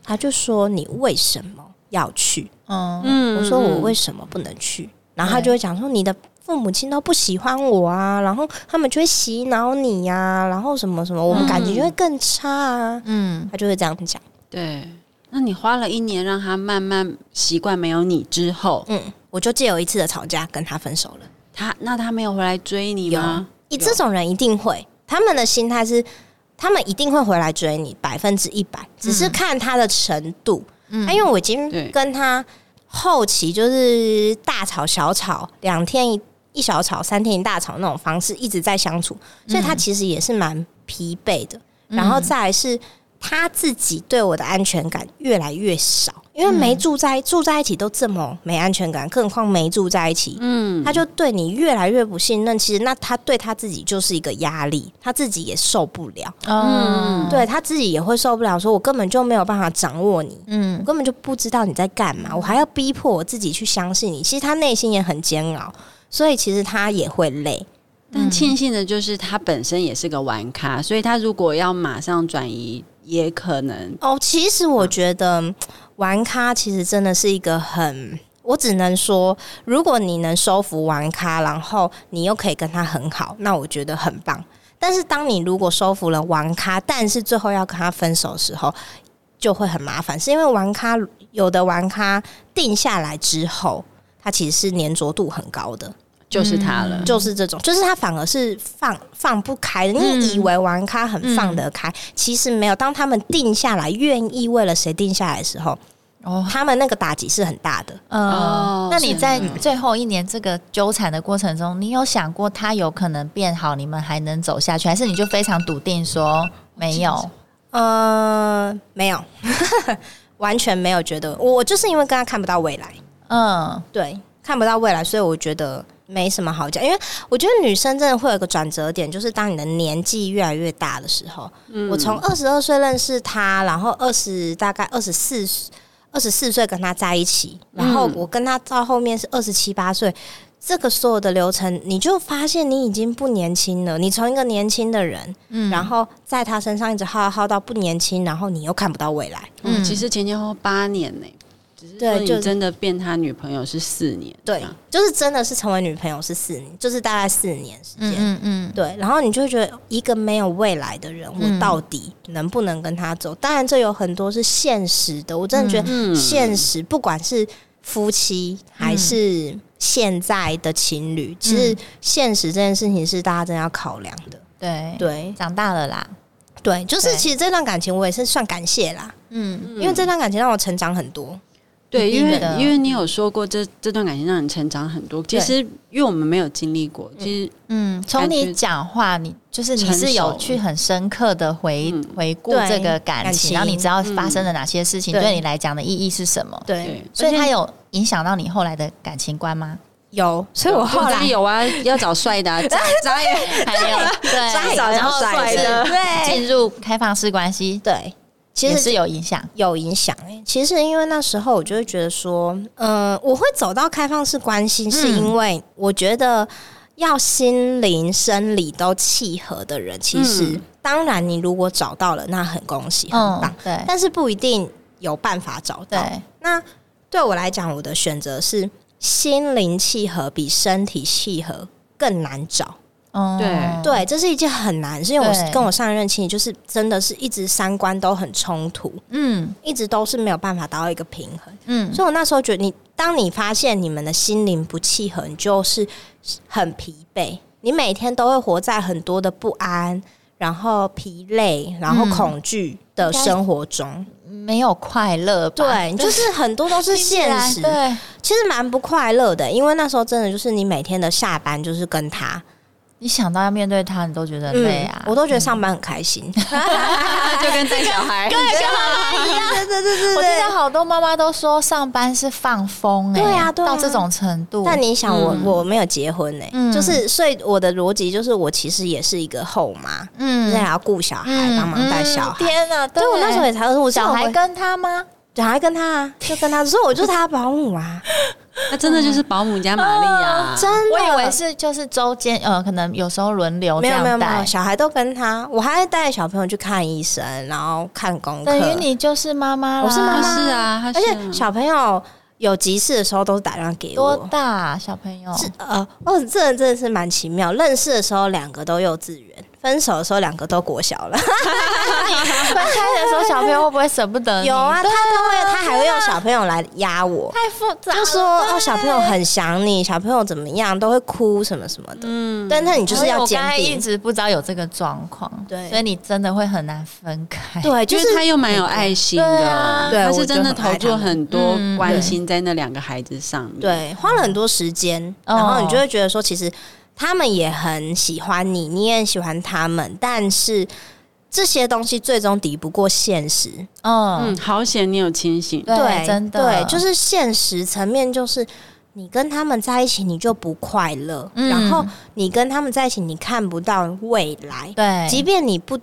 他就说：“你为什么要去？”嗯，我说：“我为什么不能去？”然后他就会讲说：“你的父母亲都不喜欢我啊，然后他们就会洗脑你呀、啊，然后什么什么，我们感情就会更差啊。”嗯，他就会这样讲。对。那你花了一年让他慢慢习惯没有你之后，嗯，我就借有一次的吵架跟他分手了。他那他没有回来追你吗？你这种人一定会，他们的心态是，他们一定会回来追你，百分之一百，只是看他的程度。嗯，因为我已经跟他后期就是大吵小吵，两天一一小吵，三天一大吵那种方式一直在相处，所以他其实也是蛮疲惫的。然后再来是。他自己对我的安全感越来越少，因为没住在住在一起都这么没安全感，更何况没住在一起，嗯，他就对你越来越不信任。其实那他对他自己就是一个压力，他自己也受不了，嗯，对他自己也会受不了，说我根本就没有办法掌握你，嗯，我根本就不知道你在干嘛，我还要逼迫我自己去相信你。其实他内心也很煎熬，所以其实他也会累。但庆幸的就是他本身也是个玩咖，所以他如果要马上转移。也可能哦，其实我觉得玩咖其实真的是一个很，我只能说，如果你能收服玩咖，然后你又可以跟他很好，那我觉得很棒。但是当你如果收服了玩咖，但是最后要跟他分手的时候，就会很麻烦，是因为玩咖有的玩咖定下来之后，他其实是粘着度很高的。就是他了，就是这种，就是他反而是放放不开的。你以为玩咖很放得开，其实没有。当他们定下来，愿意为了谁定下来的时候，哦，他们那个打击是很大的。哦，那你在最后一年这个纠缠的过程中，你有想过他有可能变好，你们还能走下去，还是你就非常笃定说没有？呃，没有，完全没有觉得。我就是因为跟他看不到未来，嗯，对，看不到未来，所以我觉得。没什么好讲，因为我觉得女生真的会有个转折点，就是当你的年纪越来越大的时候。嗯，我从二十二岁认识他，然后二十大概二十四二十四岁跟他在一起，然后我跟他到后面是二十七八岁，这个所有的流程，你就发现你已经不年轻了。你从一个年轻的人，嗯，然后在他身上一直耗耗到不年轻，然后你又看不到未来。嗯，其实前前后后八年呢。对，就真的变他女朋友是四年，对，就是真的是成为女朋友是四年，就是大概四年时间，嗯嗯，对，然后你就会觉得一个没有未来的人，我到底能不能跟他走？当然，这有很多是现实的，我真的觉得现实，不管是夫妻还是现在的情侣，其实现实这件事情是大家真的要考量的。对对，长大了啦，对，就是其实这段感情我也是算感谢啦，嗯，因为这段感情让我成长很多。对，因为因为你有说过这这段感情让你成长很多。其实因为我们没有经历过，其实嗯，从你讲话，你就是你是有去很深刻的回回顾这个感情，然后你知道发生了哪些事情，对。你来讲的意义是什么？对，所以它有影响到你后来的感情观吗？有，所以我后来有啊，要找帅的，渣渣也还有对，然后帅的，对，进入开放式关系，对，其实是有影响，有影响。哎，其实因为那时候我就会觉得说，嗯，我会走到开放式关系，是因为我觉得要心灵、生理都契合的人，其实当然你如果找到了，那很恭喜，很棒，对，但是不一定有办法找到。那对我来讲，我的选择是。心灵契合比身体契合更难找，哦，对。对，这是一件很难，是因为我跟我上一任妻就是真的是一直三观都很冲突，嗯，一直都是没有办法达到一个平衡，嗯，所以我那时候觉得你，你当你发现你们的心灵不契合，你就是很疲惫，你每天都会活在很多的不安，然后疲累，然后恐惧的生活中。没有快乐，对，就是很多都是 现实，对，其实蛮不快乐的，因为那时候真的就是你每天的下班就是跟他。你想到要面对他，你都觉得累啊！我都觉得上班很开心，就跟带小孩，跟跟妈妈一样。对对对对，我记得好多妈妈都说上班是放风，哎，对啊，到这种程度。但你想，我我没有结婚哎，就是所以我的逻辑就是，我其实也是一个后妈，嗯，还要顾小孩，帮忙带小孩。天哪！对我那时候也才说，我小孩跟他吗？小孩跟他啊，就跟他，说我就是他保姆啊。那真的就是保姆加玛丽亚，真的。我以为是就是周间，呃，可能有时候轮流。没有没有没有，小孩都跟他，我还带小朋友去看医生，然后看功课。等于你就是妈妈了，我是妈妈是啊，而且小朋友有急事的时候都是打电话给我。多大啊，小朋友？是呃，哦，这人真的是蛮奇妙。认识的时候两个都幼稚园。分手的时候，两个都国小了。分开的时候，小朋友会不会舍不得你？有啊，他都会，他还会用小朋友来压我。太复杂，就说哦，小朋友很想你，小朋友怎么样都会哭什么什么的。嗯，但那你就是要坚定。我刚才一直不知道有这个状况，对，所以你真的会很难分开。对，就是他又蛮有爱心的，对，他是真的投注很多关心在那两个孩子上面，对，花了很多时间，然后你就会觉得说，其实。他们也很喜欢你，你也很喜欢他们，但是这些东西最终抵不过现实。嗯，嗯，好险你有清醒，对，真的，对，就是现实层面，就是你跟他们在一起，你就不快乐，嗯，然后你跟他们在一起，你看不到未来，对，即便你不。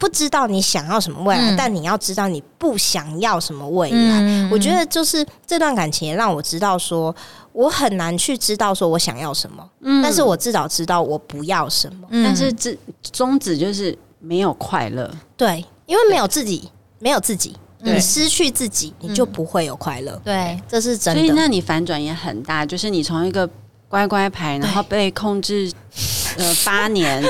不知道你想要什么未来，嗯、但你要知道你不想要什么未来。嗯、我觉得就是这段感情也让我知道说，我很难去知道说我想要什么，嗯、但是我至少知道我不要什么。嗯、但是这宗旨就是没有快乐，对，因为没有自己，没有自己，你失去自己，你就不会有快乐。对，这是真的。所以那你反转也很大，就是你从一个乖乖牌，然后被控制。呃，八年，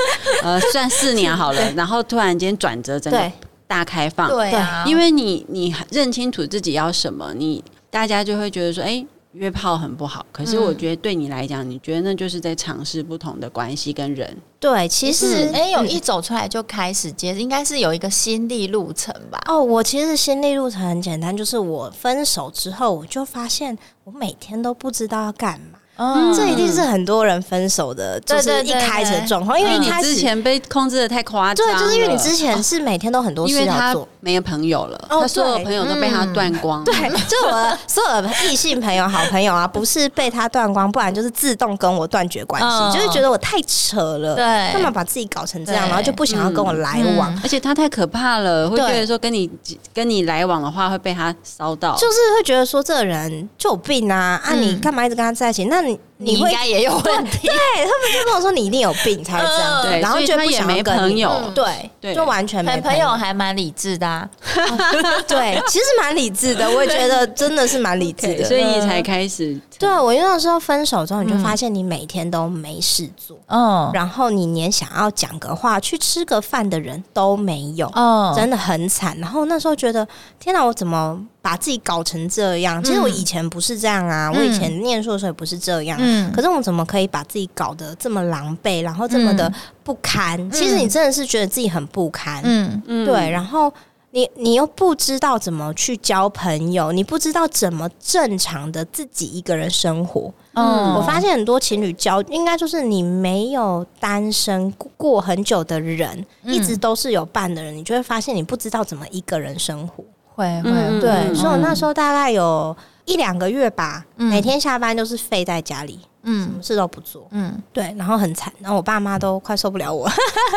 呃，算四年好了，然后突然间转折，整个大开放，对啊，因为你你认清楚自己要什么，你大家就会觉得说，哎，约炮很不好。可是我觉得对你来讲，你觉得那就是在尝试不同的关系跟人。对，其实哎，有一走出来就开始接，应该是有一个心力路程吧？哦，我其实心力路程很简单，就是我分手之后，我就发现我每天都不知道要干嘛。嗯，这一定是很多人分手的，就是一开始的状况，因为你之前被控制的太夸张，对，就是因为你之前是每天都很多事要做，没有朋友了，他所有朋友都被他断光，对，就我 所有的异性朋友、好朋友啊，不是被他断光，不然就是自动跟我断绝关系，就是觉得我太扯了，对，干嘛把自己搞成这样，然后就不想要跟我来往，而且他太可怕了，会觉得说跟你跟你来往的话会被他烧到，就是会觉得说这个人就有病啊，啊，你干嘛一直跟他在一起？那 Oui. 你。你应该也有问题，对，他们就跟我说你一定有病才会这样，对，然后就不想没朋友，对，对，就完全没朋友，还蛮理智的，对，其实蛮理智的，我也觉得真的是蛮理智的，所以你才开始。对，我因为那时候分手之后，你就发现你每天都没事做，嗯，然后你连想要讲个话、去吃个饭的人都没有，哦，真的很惨。然后那时候觉得，天哪，我怎么把自己搞成这样？其实我以前不是这样啊，我以前念书的时候也不是这样。嗯，可是我怎么可以把自己搞得这么狼狈，然后这么的不堪？嗯、其实你真的是觉得自己很不堪，嗯嗯，对。然后你你又不知道怎么去交朋友，你不知道怎么正常的自己一个人生活。嗯，我发现很多情侣交，应该就是你没有单身过很久的人，嗯、一直都是有伴的人，你就会发现你不知道怎么一个人生活。会会、嗯、对，所以我那时候大概有。一两个月吧，每天下班都是废在家里，嗯，什么事都不做，嗯，对，然后很惨，然后我爸妈都快受不了我，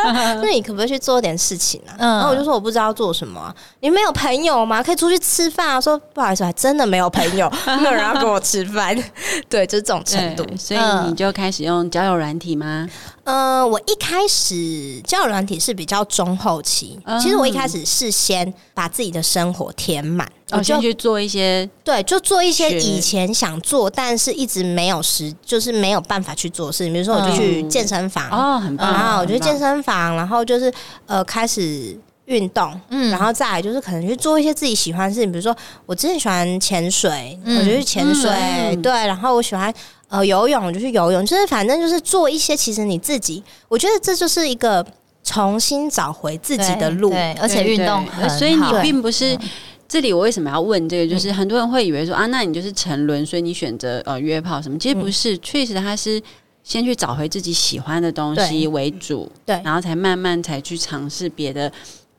那你可不可以去做点事情啊？嗯，然后我就说我不知道做什么、啊，你没有朋友吗？可以出去吃饭啊？说不好意思，还真的没有朋友，没有人要跟我吃饭，对，就是这种程度，所以你就开始用交友软体吗？呃，我一开始交友软体是比较中后期，嗯、其实我一开始是先把自己的生活填满，我、哦、先去做一些，对，就做一些以前想做但是一直没有时，就是没有办法去做事情，比如说我就去健身房，哦，很棒，然后我就去健身房，然后就是呃开始运动，嗯，然后再来就是可能去做一些自己喜欢的事情，比如说我之前喜欢潜水，嗯、我就去潜水，嗯、对，然后我喜欢。呃，游泳我就去游泳，就是反正就是做一些，其实你自己，我觉得这就是一个重新找回自己的路，对，对，而且运动，所以你并不是这里。我为什么要问这个？就是很多人会以为说啊，那你就是沉沦，所以你选择呃约炮什么？其实不是，确实他是先去找回自己喜欢的东西为主，对，然后才慢慢才去尝试别的。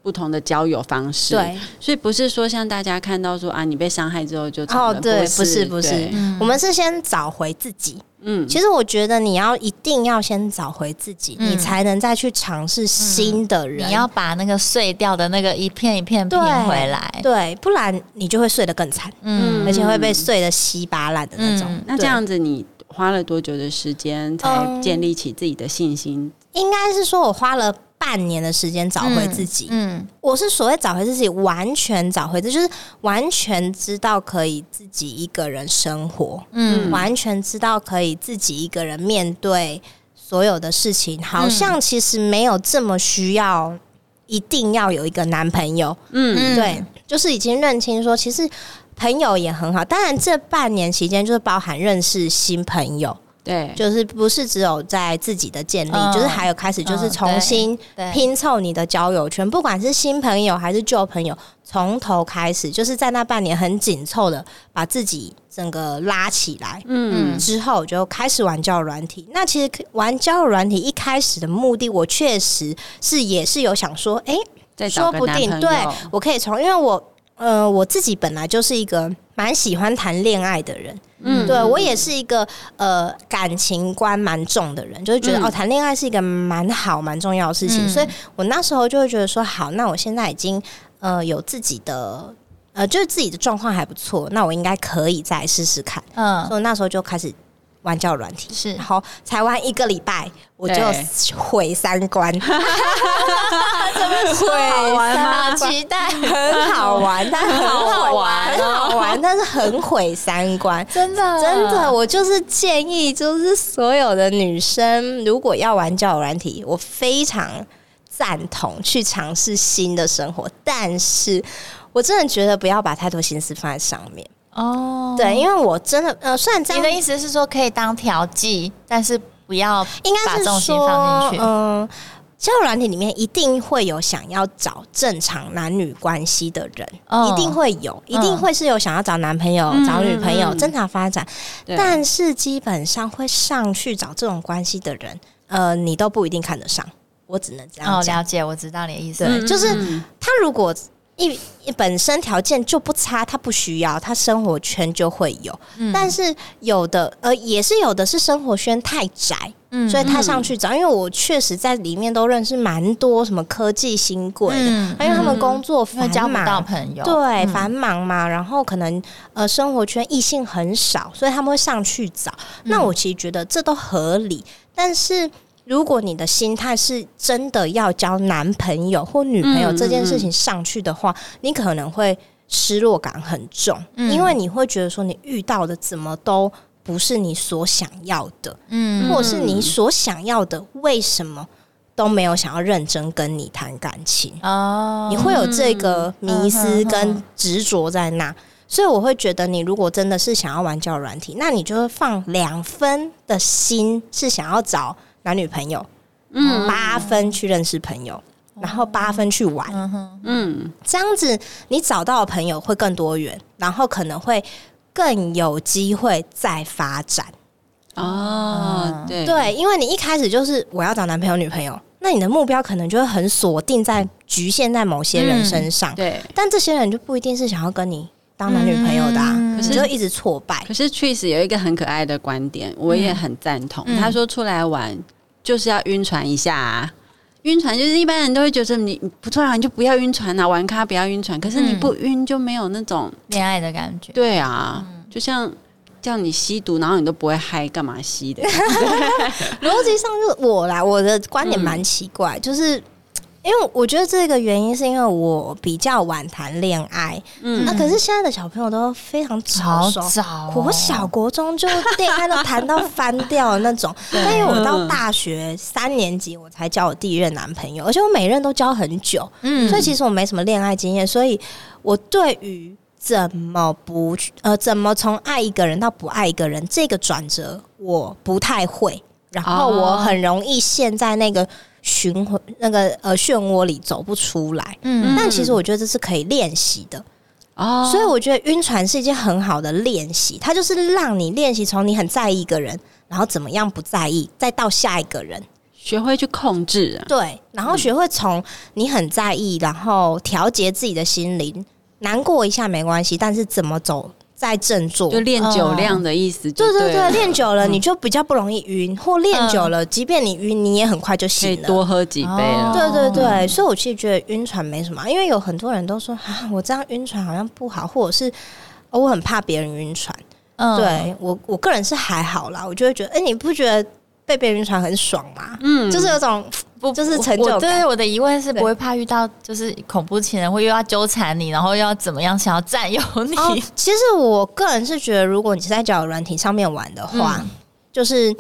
不同的交友方式，对，所以不是说像大家看到说啊，你被伤害之后就哦，对，不是不是，我们是先找回自己。嗯，其实我觉得你要一定要先找回自己，你才能再去尝试新的人。你要把那个碎掉的那个一片一片拼回来，对，不然你就会碎得更惨，嗯，而且会被碎得稀巴烂的那种。那这样子，你花了多久的时间才建立起自己的信心？应该是说我花了。半年的时间找回自己，嗯，嗯，我是所谓找回自己，完全找回，这就是完全知道可以自己一个人生活，嗯，完全知道可以自己一个人面对所有的事情，好像其实没有这么需要一定要有一个男朋友，嗯，对，就是已经认清说，其实朋友也很好，当然这半年期间就是包含认识新朋友。对，就是不是只有在自己的建立，嗯、就是还有开始就是重新拼凑你的交友圈，不管是新朋友还是旧朋友，从头开始，就是在那半年很紧凑的把自己整个拉起来，嗯，之后就开始玩交友软体。那其实玩交友软体一开始的目的，我确实是也是有想说，哎、欸，说不定对我可以从，因为我呃我自己本来就是一个蛮喜欢谈恋爱的人。嗯，对我也是一个呃感情观蛮重的人，就是觉得、嗯、哦谈恋爱是一个蛮好蛮重要的事情，嗯、所以我那时候就会觉得说好，那我现在已经呃有自己的呃就是自己的状况还不错，那我应该可以再试试看，嗯，所以那时候就开始。玩交友软体是，然后才玩一个礼拜，我就毁三观。怎么毁三观？期待很好玩，但很好玩，很好玩，但是很毁三观。真的，真的，我就是建议，就是所有的女生，如果要玩交友软体，我非常赞同去尝试新的生活，但是我真的觉得不要把太多心思放在上面。哦，对，因为我真的呃，虽然这样，你的意思是说可以当调剂，但是不要应该是说，嗯，交友软体里面一定会有想要找正常男女关系的人，哦、一定会有，一定会是有想要找男朋友、嗯、找女朋友、嗯、正常发展，但是基本上会上去找这种关系的人，呃，你都不一定看得上。我只能这样了解，我知道你的意思，对，就是他如果。一本身条件就不差，他不需要，他生活圈就会有。嗯、但是有的呃，也是有的是生活圈太窄，嗯、所以他上去找。嗯、因为我确实在里面都认识蛮多什么科技新贵的，嗯、因为他们工作繁忙，交不到朋友，对，繁忙嘛。然后可能呃，生活圈异性很少，所以他们会上去找。嗯、那我其实觉得这都合理，但是。如果你的心态是真的要交男朋友或女朋友这件事情上去的话，你可能会失落感很重，嗯、因为你会觉得说你遇到的怎么都不是你所想要的，嗯，或者是你所想要的为什么都没有想要认真跟你谈感情。哦，你会有这个迷思跟执着在那，所以我会觉得你如果真的是想要玩交友软体，那你就会放两分的心是想要找。男女朋友，嗯，八分去认识朋友，嗯、然后八分去玩，嗯，嗯，这样子你找到的朋友会更多元，然后可能会更有机会再发展。哦，对。对，因为你一开始就是我要找男朋友女朋友，那你的目标可能就会很锁定在局限在某些人身上，嗯、对，但这些人就不一定是想要跟你当男女朋友的、啊，嗯、可是就一直挫败。可是 Tris 有一个很可爱的观点，我也很赞同。嗯、他说出来玩就是要晕船一下啊，晕船就是一般人都会觉得你不出来玩就不要晕船啊，玩咖不要晕船。可是你不晕就没有那种恋爱的感觉。对啊，嗯、就像叫你吸毒，然后你都不会嗨，干嘛吸的？逻辑上就是我啦，我的观点蛮奇怪，嗯、就是。因为我觉得这个原因是因为我比较晚谈恋爱，嗯，那可是现在的小朋友都非常早熟，早哦、国小国中就恋爱都谈到翻掉的那种。对但因为我到大学三年级我才交我第一任男朋友，而且我每任都交很久，嗯，所以其实我没什么恋爱经验，所以我对于怎么不呃怎么从爱一个人到不爱一个人这个转折我不太会，然后我很容易陷在那个。循环那个呃漩涡里走不出来，嗯，但其实我觉得这是可以练习的哦，所以我觉得晕船是一件很好的练习，它就是让你练习从你很在意一个人，然后怎么样不在意，再到下一个人，学会去控制啊，对，然后学会从你很在意，然后调节自己的心灵，难过一下没关系，但是怎么走？在振作，就练酒量的意思对。对对对，练久了你就比较不容易晕，或练久了，即便你晕，你也很快就醒了。可以多喝几杯了。对对对，所以我其实觉得晕船没什么，因为有很多人都说啊，我这样晕船好像不好，或者是我很怕别人晕船。嗯，对我我个人是还好啦，我就会觉得，哎，你不觉得被别人晕船很爽吗？嗯，就是有种。不就是成就感。对，我的疑问是不会怕遇到就是恐怖情人，会又要纠缠你，然后又要怎么样想要占有你？哦，其实我个人是觉得，如果你是在交友软体上面玩的话，嗯、就是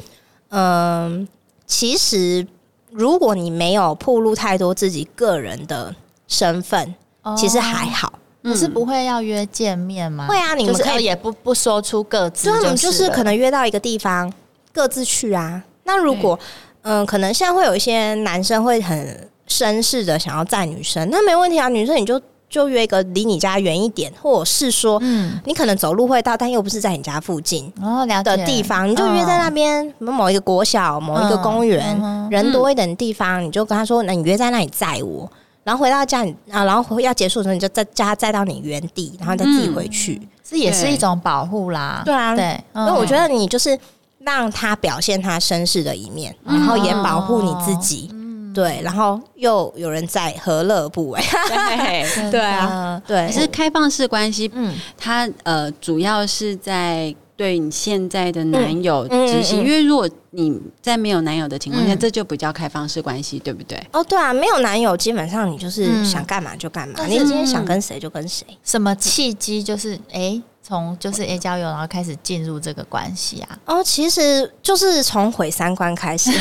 嗯、呃，其实如果你没有暴露太多自己个人的身份，哦、其实还好。可是不会要约见面吗？会啊，你们可以也不不说出各自，就你们就是可能约到一个地方，各自去啊。那如果嗯，可能现在会有一些男生会很绅士的想要载女生，那没问题啊，女生你就就约一个离你家远一点，或者是说，嗯，你可能走路会到，但又不是在你家附近哦的地方，你就约在那边某一个国小、某一个公园，人多一点的地方，你就跟他说，那你约在那里载我，然后回到家，啊，然后要结束的时候，你就再加载到你原地，然后再自己回去，这也是一种保护啦。对啊，对，因为我觉得你就是。让他表现他绅士的一面，然后也保护你自己，嗯、对，然后又有人在，何乐不为？对，对啊，对。可是开放式关系，嗯，它呃主要是在对你现在的男友执行，嗯嗯嗯、因为如果你在没有男友的情况下，嗯、这就不叫开放式关系，对不对？哦，对啊，没有男友，基本上你就是想干嘛就干嘛，嗯、你今天想跟谁就跟谁，什么契机就是哎。从就是 A 交友，然后开始进入这个关系啊？哦，其实就是从毁三观开始。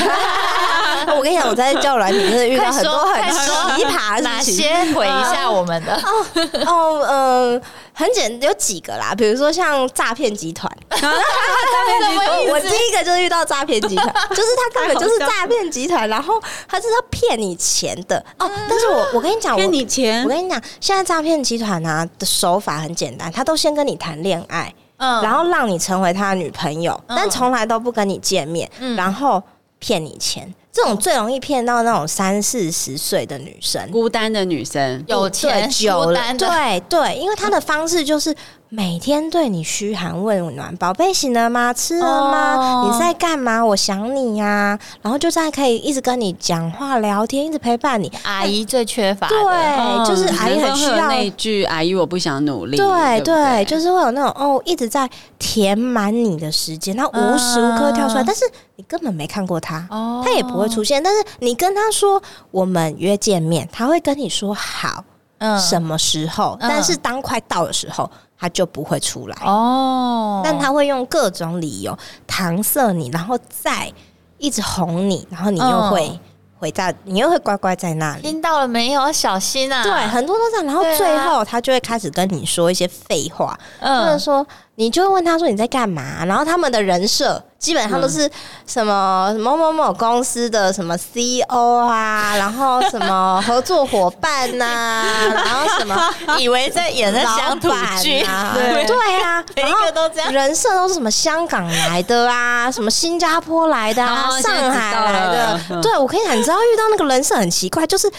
我跟你讲，我在交友软体真的遇到很多很奇葩的事情。哪些毁一下我们的？哦哦，呃，很简有几个啦，比如说像诈骗集团。诈骗集团，我第一个就是遇到诈骗集团，就是他根本就是诈骗集团，然后他是要骗你钱的哦。但是我我跟你讲，骗你钱，我跟你讲，现在诈骗集团啊的手法很简单，他都先跟你谈恋爱，嗯，然后让你成为他的女朋友，但从来都不跟你见面，然后骗你钱。这种最容易骗到那种三四十岁的女生，孤单的女生，有钱久了，对对，因为他的方式就是。每天对你嘘寒问暖，宝贝醒了吗？吃了吗？哦、你在干嘛？我想你呀、啊。然后就这样可以一直跟你讲话聊天，一直陪伴你。阿姨最缺乏的，就是阿姨很需要那句“阿姨我不想努力”。对对，对，就是会有那种哦，一直在填满你的时间，他无时无刻跳出来，嗯、但是你根本没看过他，哦、他也不会出现。但是你跟他说我们约见面，他会跟你说好，嗯，什么时候？嗯、但是当快到的时候。他就不会出来哦，但他会用各种理由搪塞你，然后再一直哄你，然后你又会回到，你又会乖乖在那里。听到了没有？要小心啊！对，很多都这样，然后最后他就会开始跟你说一些废话，或者说。你就会问他说你在干嘛？然后他们的人设基本上都是什么某某某公司的什么 CEO 啊，然后什么 合作伙伴呐、啊，然后什么 以为在演的乡土剧。啊，对。对啊，每一个都这样，人设都是什么香港来的啊，什么新加坡来的啊，上海来的。对，我可以讲，你知道遇到那个人设很奇怪，就是。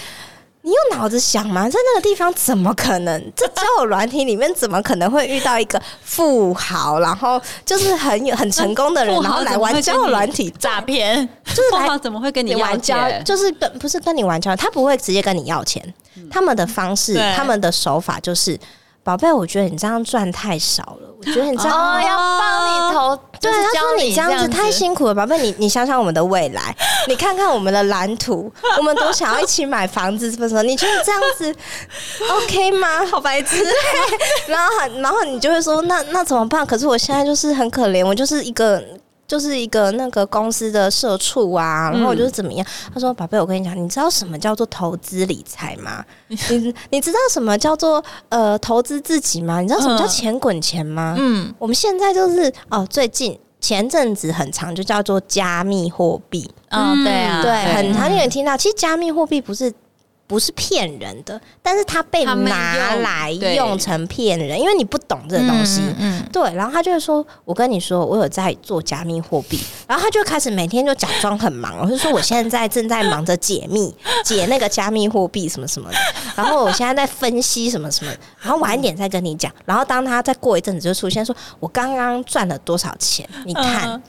你用脑子想吗？在那个地方怎么可能？这交友软体里面怎么可能会遇到一个富豪，然后就是很有很成功的人，然后来玩交友软体诈骗？就是富豪怎么会跟你玩交？就是跟不是跟你玩交，他不会直接跟你要钱。他们的方式，他们的手法就是。宝贝，我觉得你这样赚太少了。我觉得你这样哦，要帮你投，对，他说你这样子太辛苦了，宝贝，你你想想我们的未来，你看看我们的蓝图，我们都想要一起买房子，是不是？你觉得这样子 OK 吗？好白痴。然后，然后你就会说，那那怎么办？可是我现在就是很可怜，我就是一个。就是一个那个公司的社畜啊，然后我就是怎么样？嗯、他说：“宝贝，我跟你讲，你知道什么叫做投资理财吗？你你知道什么叫做呃投资自己吗？你知道什么叫钱滚钱吗？嗯，我们现在就是哦，最近前阵子很长，就叫做加密货币。嗯，对啊，对，很常有人听到。其实加密货币不是。”不是骗人的，但是他被拿来用成骗人，因为你不懂这个东西。嗯，嗯对。然后他就会说：“我跟你说，我有在做加密货币。”然后他就开始每天就假装很忙，我就说：“我现在正在忙着解密，解那个加密货币什么什么的。”然后我现在在分析什么什么，然后晚一点再跟你讲。然后当他再过一阵子就出现说：“我刚刚赚了多少钱？你看。嗯”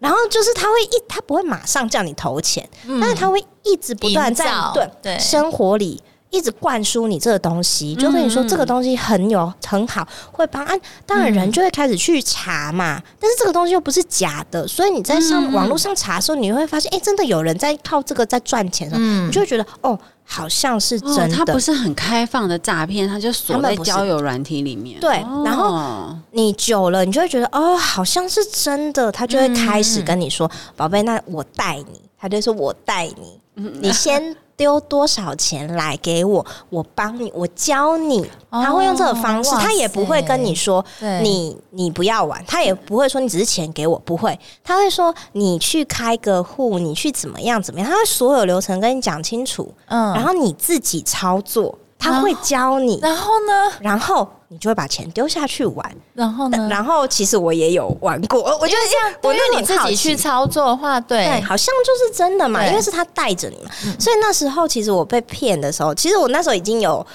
然后就是他会一，他不会马上叫你投钱，嗯、但是他会一直不断在对，对生活里一直灌输你这个东西，就跟你说这个东西很有很好，会帮啊。当然人就会开始去查嘛，嗯、但是这个东西又不是假的，所以你在上网络上查的时候，你会发现，哎，真的有人在靠这个在赚钱嗯、你就会觉得哦。好像是真的，他、哦、不是很开放的诈骗，他就锁在交友软体里面。对，然后你久了，你就会觉得哦，好像是真的，他就会开始跟你说：“宝贝、嗯，那我带你。”他就说：“我带你，嗯、你先。”丢多少钱来给我？我帮你，我教你。他会用这个方式，他也不会跟你说你你不要玩，他也不会说你只是钱给我，不会。他会说你去开个户，你去怎么样怎么样，他会所有流程跟你讲清楚。嗯，然后你自己操作，他会教你。然后呢？然后。你就会把钱丢下去玩，然后呢？然后其实我也有玩过，我觉得这样，我那你自己去操作的话，对，对，好像就是真的嘛，因为是他带着你嘛，嗯、所以那时候其实我被骗的时候，其实我那时候已经有。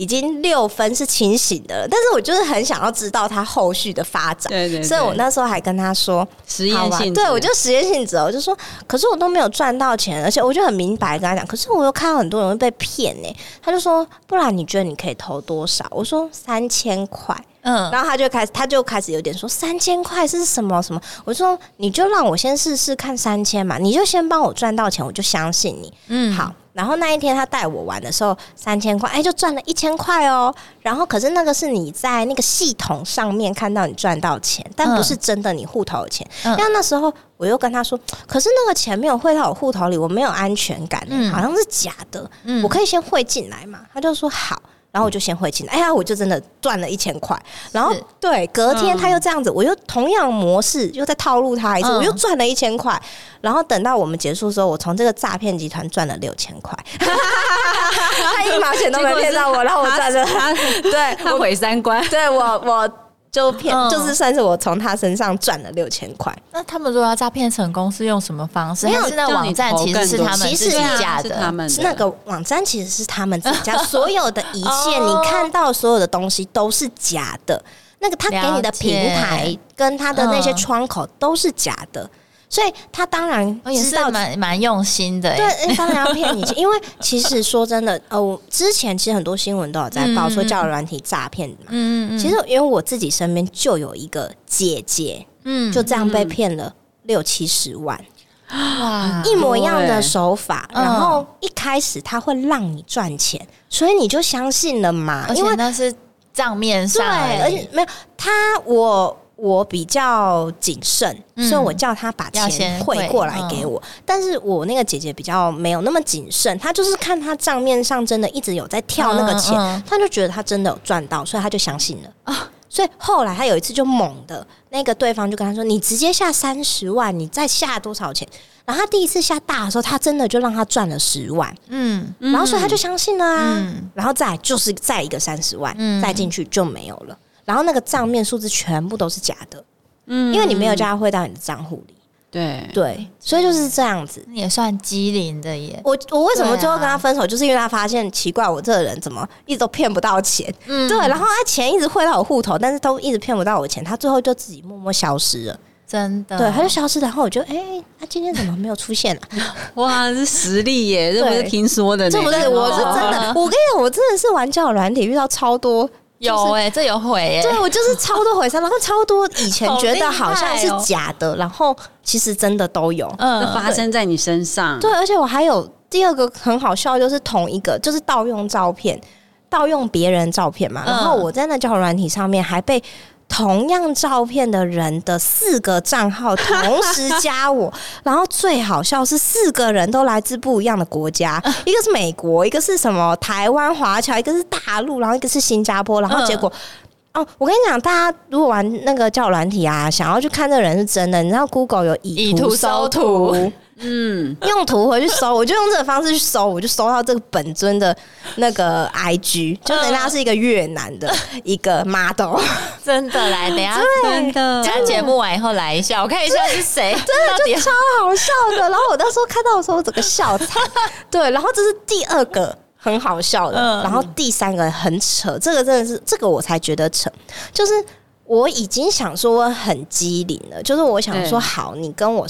已经六分是清醒的了，但是我就是很想要知道他后续的发展，对对对，所以我那时候还跟他说实验性质，对，我就实验性质，我就说，可是我都没有赚到钱，而且我就很明白跟他讲，可是我又看到很多人会被骗呢，他就说，不然你觉得你可以投多少？我说三千块，嗯，然后他就开始，他就开始有点说三千块是什么什么？我说你就让我先试试看三千嘛，你就先帮我赚到钱，我就相信你，嗯，好。然后那一天他带我玩的时候，三千块，哎，就赚了一千块哦。然后可是那个是你在那个系统上面看到你赚到钱，但不是真的你户头的钱。嗯、因为那时候我又跟他说，可是那个钱没有汇到我户头里，我没有安全感，嗯、好像是假的。嗯、我可以先汇进来嘛？他就说好。然后我就先汇进来，哎呀，我就真的赚了一千块。然后是对，隔天他又这样子，嗯、我又同样模式又在套路他一次，嗯、我又赚了一千块。然后等到我们结束的时候，我从这个诈骗集团赚了六千块，他一毛钱都没骗到我，然后我赚了，他对他毁三观，对我我。就骗，嗯、就是算是我从他身上赚了六千块。那他们如果要诈骗成功，是用什么方式？没有，那网站其实是他们自己家的，他们的那个网站其实是他们自己家，所有的一切你看到所有的东西都是假的。那个他给你的平台跟他的那些窗口都是假的。所以他当然知道蛮蛮用心的，对，当然要骗你，因为其实说真的，哦，之前其实很多新闻都有在报说交友软体诈骗嘛，嗯嗯，其实因为我自己身边就有一个姐姐，嗯，就这样被骗了六七十万，哇，一模一样的手法，然后一开始他会让你赚钱，所以你就相信了嘛，而且那是账面上，对，而且没有他我。我比较谨慎，嗯、所以我叫他把钱汇过来给我。嗯、但是我那个姐姐比较没有那么谨慎，她就是看她账面上真的一直有在跳那个钱，她、就觉得她真的有赚到，所以她就相信了啊。所以后来她有一次就猛的，那个对方就跟她说：“你直接下三十万，你再下多少钱？”然后他第一次下大的时候，他真的就让他赚了十万，嗯，然后所以他就相信了啊。嗯、然后再就是再一个三十万，嗯、再进去就没有了。然后那个账面数字全部都是假的，嗯，因为你没有叫他汇到你的账户里，对。对，所以就是这样子，也算机灵的耶。我我为什么最后跟他分手，就是因为他发现奇怪，我这个人怎么一直都骗不到钱，嗯，对，然后他钱一直汇到我户头，但是都一直骗不到我钱，他最后就自己默默消失了。真的，对，他就消失，然后我就哎，他今天怎么没有出现啊？哇，是实力耶，这不是听说的，这不是，我是真的。我跟你讲，我真的是玩交友软体遇到超多，有哎，这有毁哎，对我就是超多毁三，然后超多以前觉得好像是假的，然后其实真的都有，嗯，发生在你身上。对，而且我还有第二个很好笑，就是同一个，就是盗用照片，盗用别人照片嘛，然后我在那交友软体上面还被。同样照片的人的四个账号同时加我，然后最好笑是四个人都来自不一样的国家，一个是美国，一个是什么台湾华侨，一个是大陆，然后一个是新加坡，然后结果哦，我跟你讲，大家如果玩那个叫软体啊，想要去看这个人是真的，你知道 Google 有以图搜图。嗯，用图回去搜，我就用这个方式去搜，我就搜到这个本尊的那个 IG，就人家是一个越南的一个 model，真的来，等下真的，等下节目完以后来一下，我看一下是谁，真的 就超好笑的。然后我那时候看到的时候，我整个笑惨。对，然后这是第二个很好笑的，然后第三个很扯，这个真的是这个我才觉得扯，就是我已经想说我很机灵了，就是我想说好，你跟我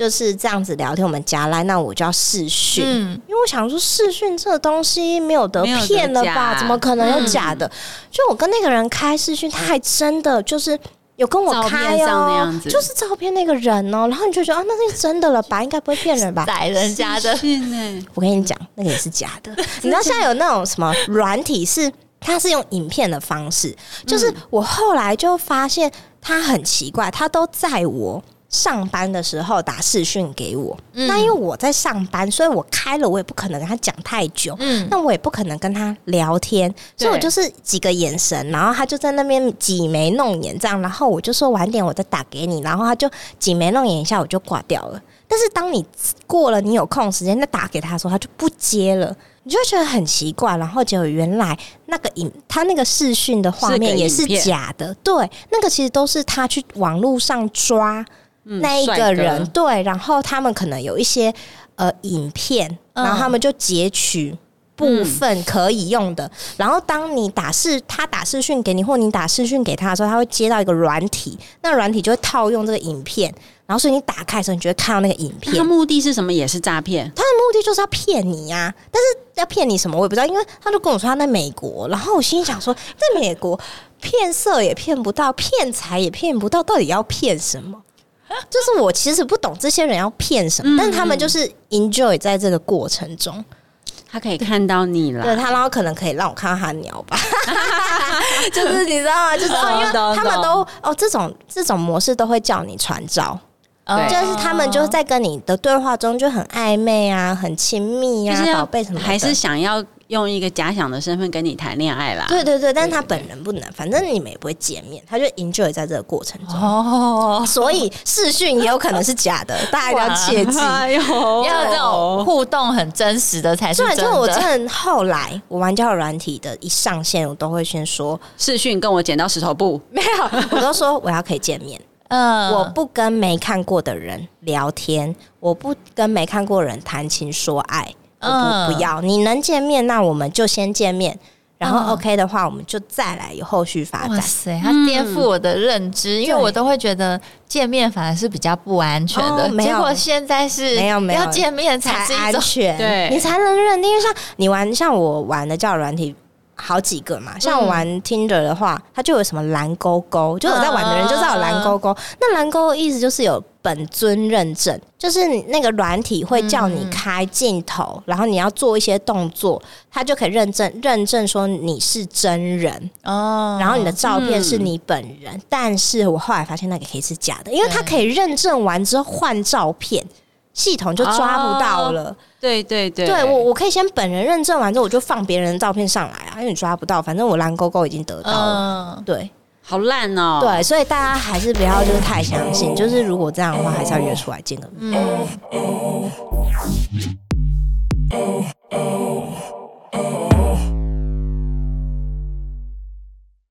就是这样子聊天，我们加来，那我就要试讯，嗯、因为我想说试讯这个东西没有得骗了吧？怎么可能有假的？嗯、就我跟那个人开视讯，他还真的就是有跟我开哦、喔，就是照片那个人哦、喔，然后你就觉得啊，那是真的了吧？应该不会骗人吧？宰人家的，我跟你讲，那个也是假的。你知道现在有那种什么软体是，它是用影片的方式，就是我后来就发现他很奇怪，他都在我。上班的时候打视讯给我，嗯、那因为我在上班，所以我开了，我也不可能跟他讲太久，嗯，那我也不可能跟他聊天，所以我就是几个眼神，然后他就在那边挤眉弄眼这样，然后我就说晚点我再打给你，然后他就挤眉弄眼一下，我就挂掉了。但是当你过了你有空时间再打给他的时候，他就不接了，你就会觉得很奇怪，然后结果原来那个影他那个视讯的画面也是假的，对，那个其实都是他去网络上抓。那一个人对，然后他们可能有一些呃影片，然后他们就截取部分可以用的，然后当你打视他打视讯给你，或你打视讯给他的时候，他会接到一个软体，那软体就会套用这个影片，然后所以你打开的时候，你就会看到那个影片。他目的是什么？也是诈骗？他的目的就是要骗你呀，但是要骗你什么我也不知道，因为他就跟我说他在美国，然后我心里想说，在美国骗色也骗不到，骗财也骗不到，到底要骗什么？就是我其实不懂这些人要骗什么，嗯、但是他们就是 enjoy 在这个过程中，他可以看到你了，对他，然后可能可以让我看到他的鸟吧，就是你知道吗？就是因为他们都哦，这种这种模式都会叫你传照，对。就是他们就是在跟你的对话中就很暧昧啊，很亲密啊，宝贝什么，还是想要。用一个假想的身份跟你谈恋爱啦，对对对，但是他本人不能，反正你们也不会见面，他就 enjoy 在这个过程中，哦，所以视讯也有可能是假的，大家要切记，要这种互动很真实的才是真的。就我真的后来我玩交友软体的一上线，我都会先说视讯跟我剪刀石头布，没有，我都说我要可以见面，嗯，我不跟没看过的人聊天，我不跟没看过的人谈情说爱。不不要，你能见面，那我们就先见面，然后 OK 的话，我们就再来有后续发展。哇塞，他颠覆我的认知，因为我都会觉得见面反而是比较不安全的，结果现在是没有没有。要见面才安全，对，你才能认定。因为像你玩，像我玩的交友软体。好几个嘛，像我玩 Tinder 的话，它就有什么蓝勾勾，就有在玩的人就知道有蓝勾勾。那蓝勾勾意思就是有本尊认证，就是你那个软体会叫你开镜头，然后你要做一些动作，它就可以认证认证说你是真人哦。然后你的照片是你本人，但是我后来发现那个可以是假的，因为它可以认证完之后换照片，系统就抓不到了。对对对，对我我可以先本人认证完之后，我就放别人的照片上来啊，因为你抓不到，反正我蓝勾勾已经得到了。嗯、对，好烂哦。对所以大家还是不要就是太相信就是如果这样的话还是要约出来见个面。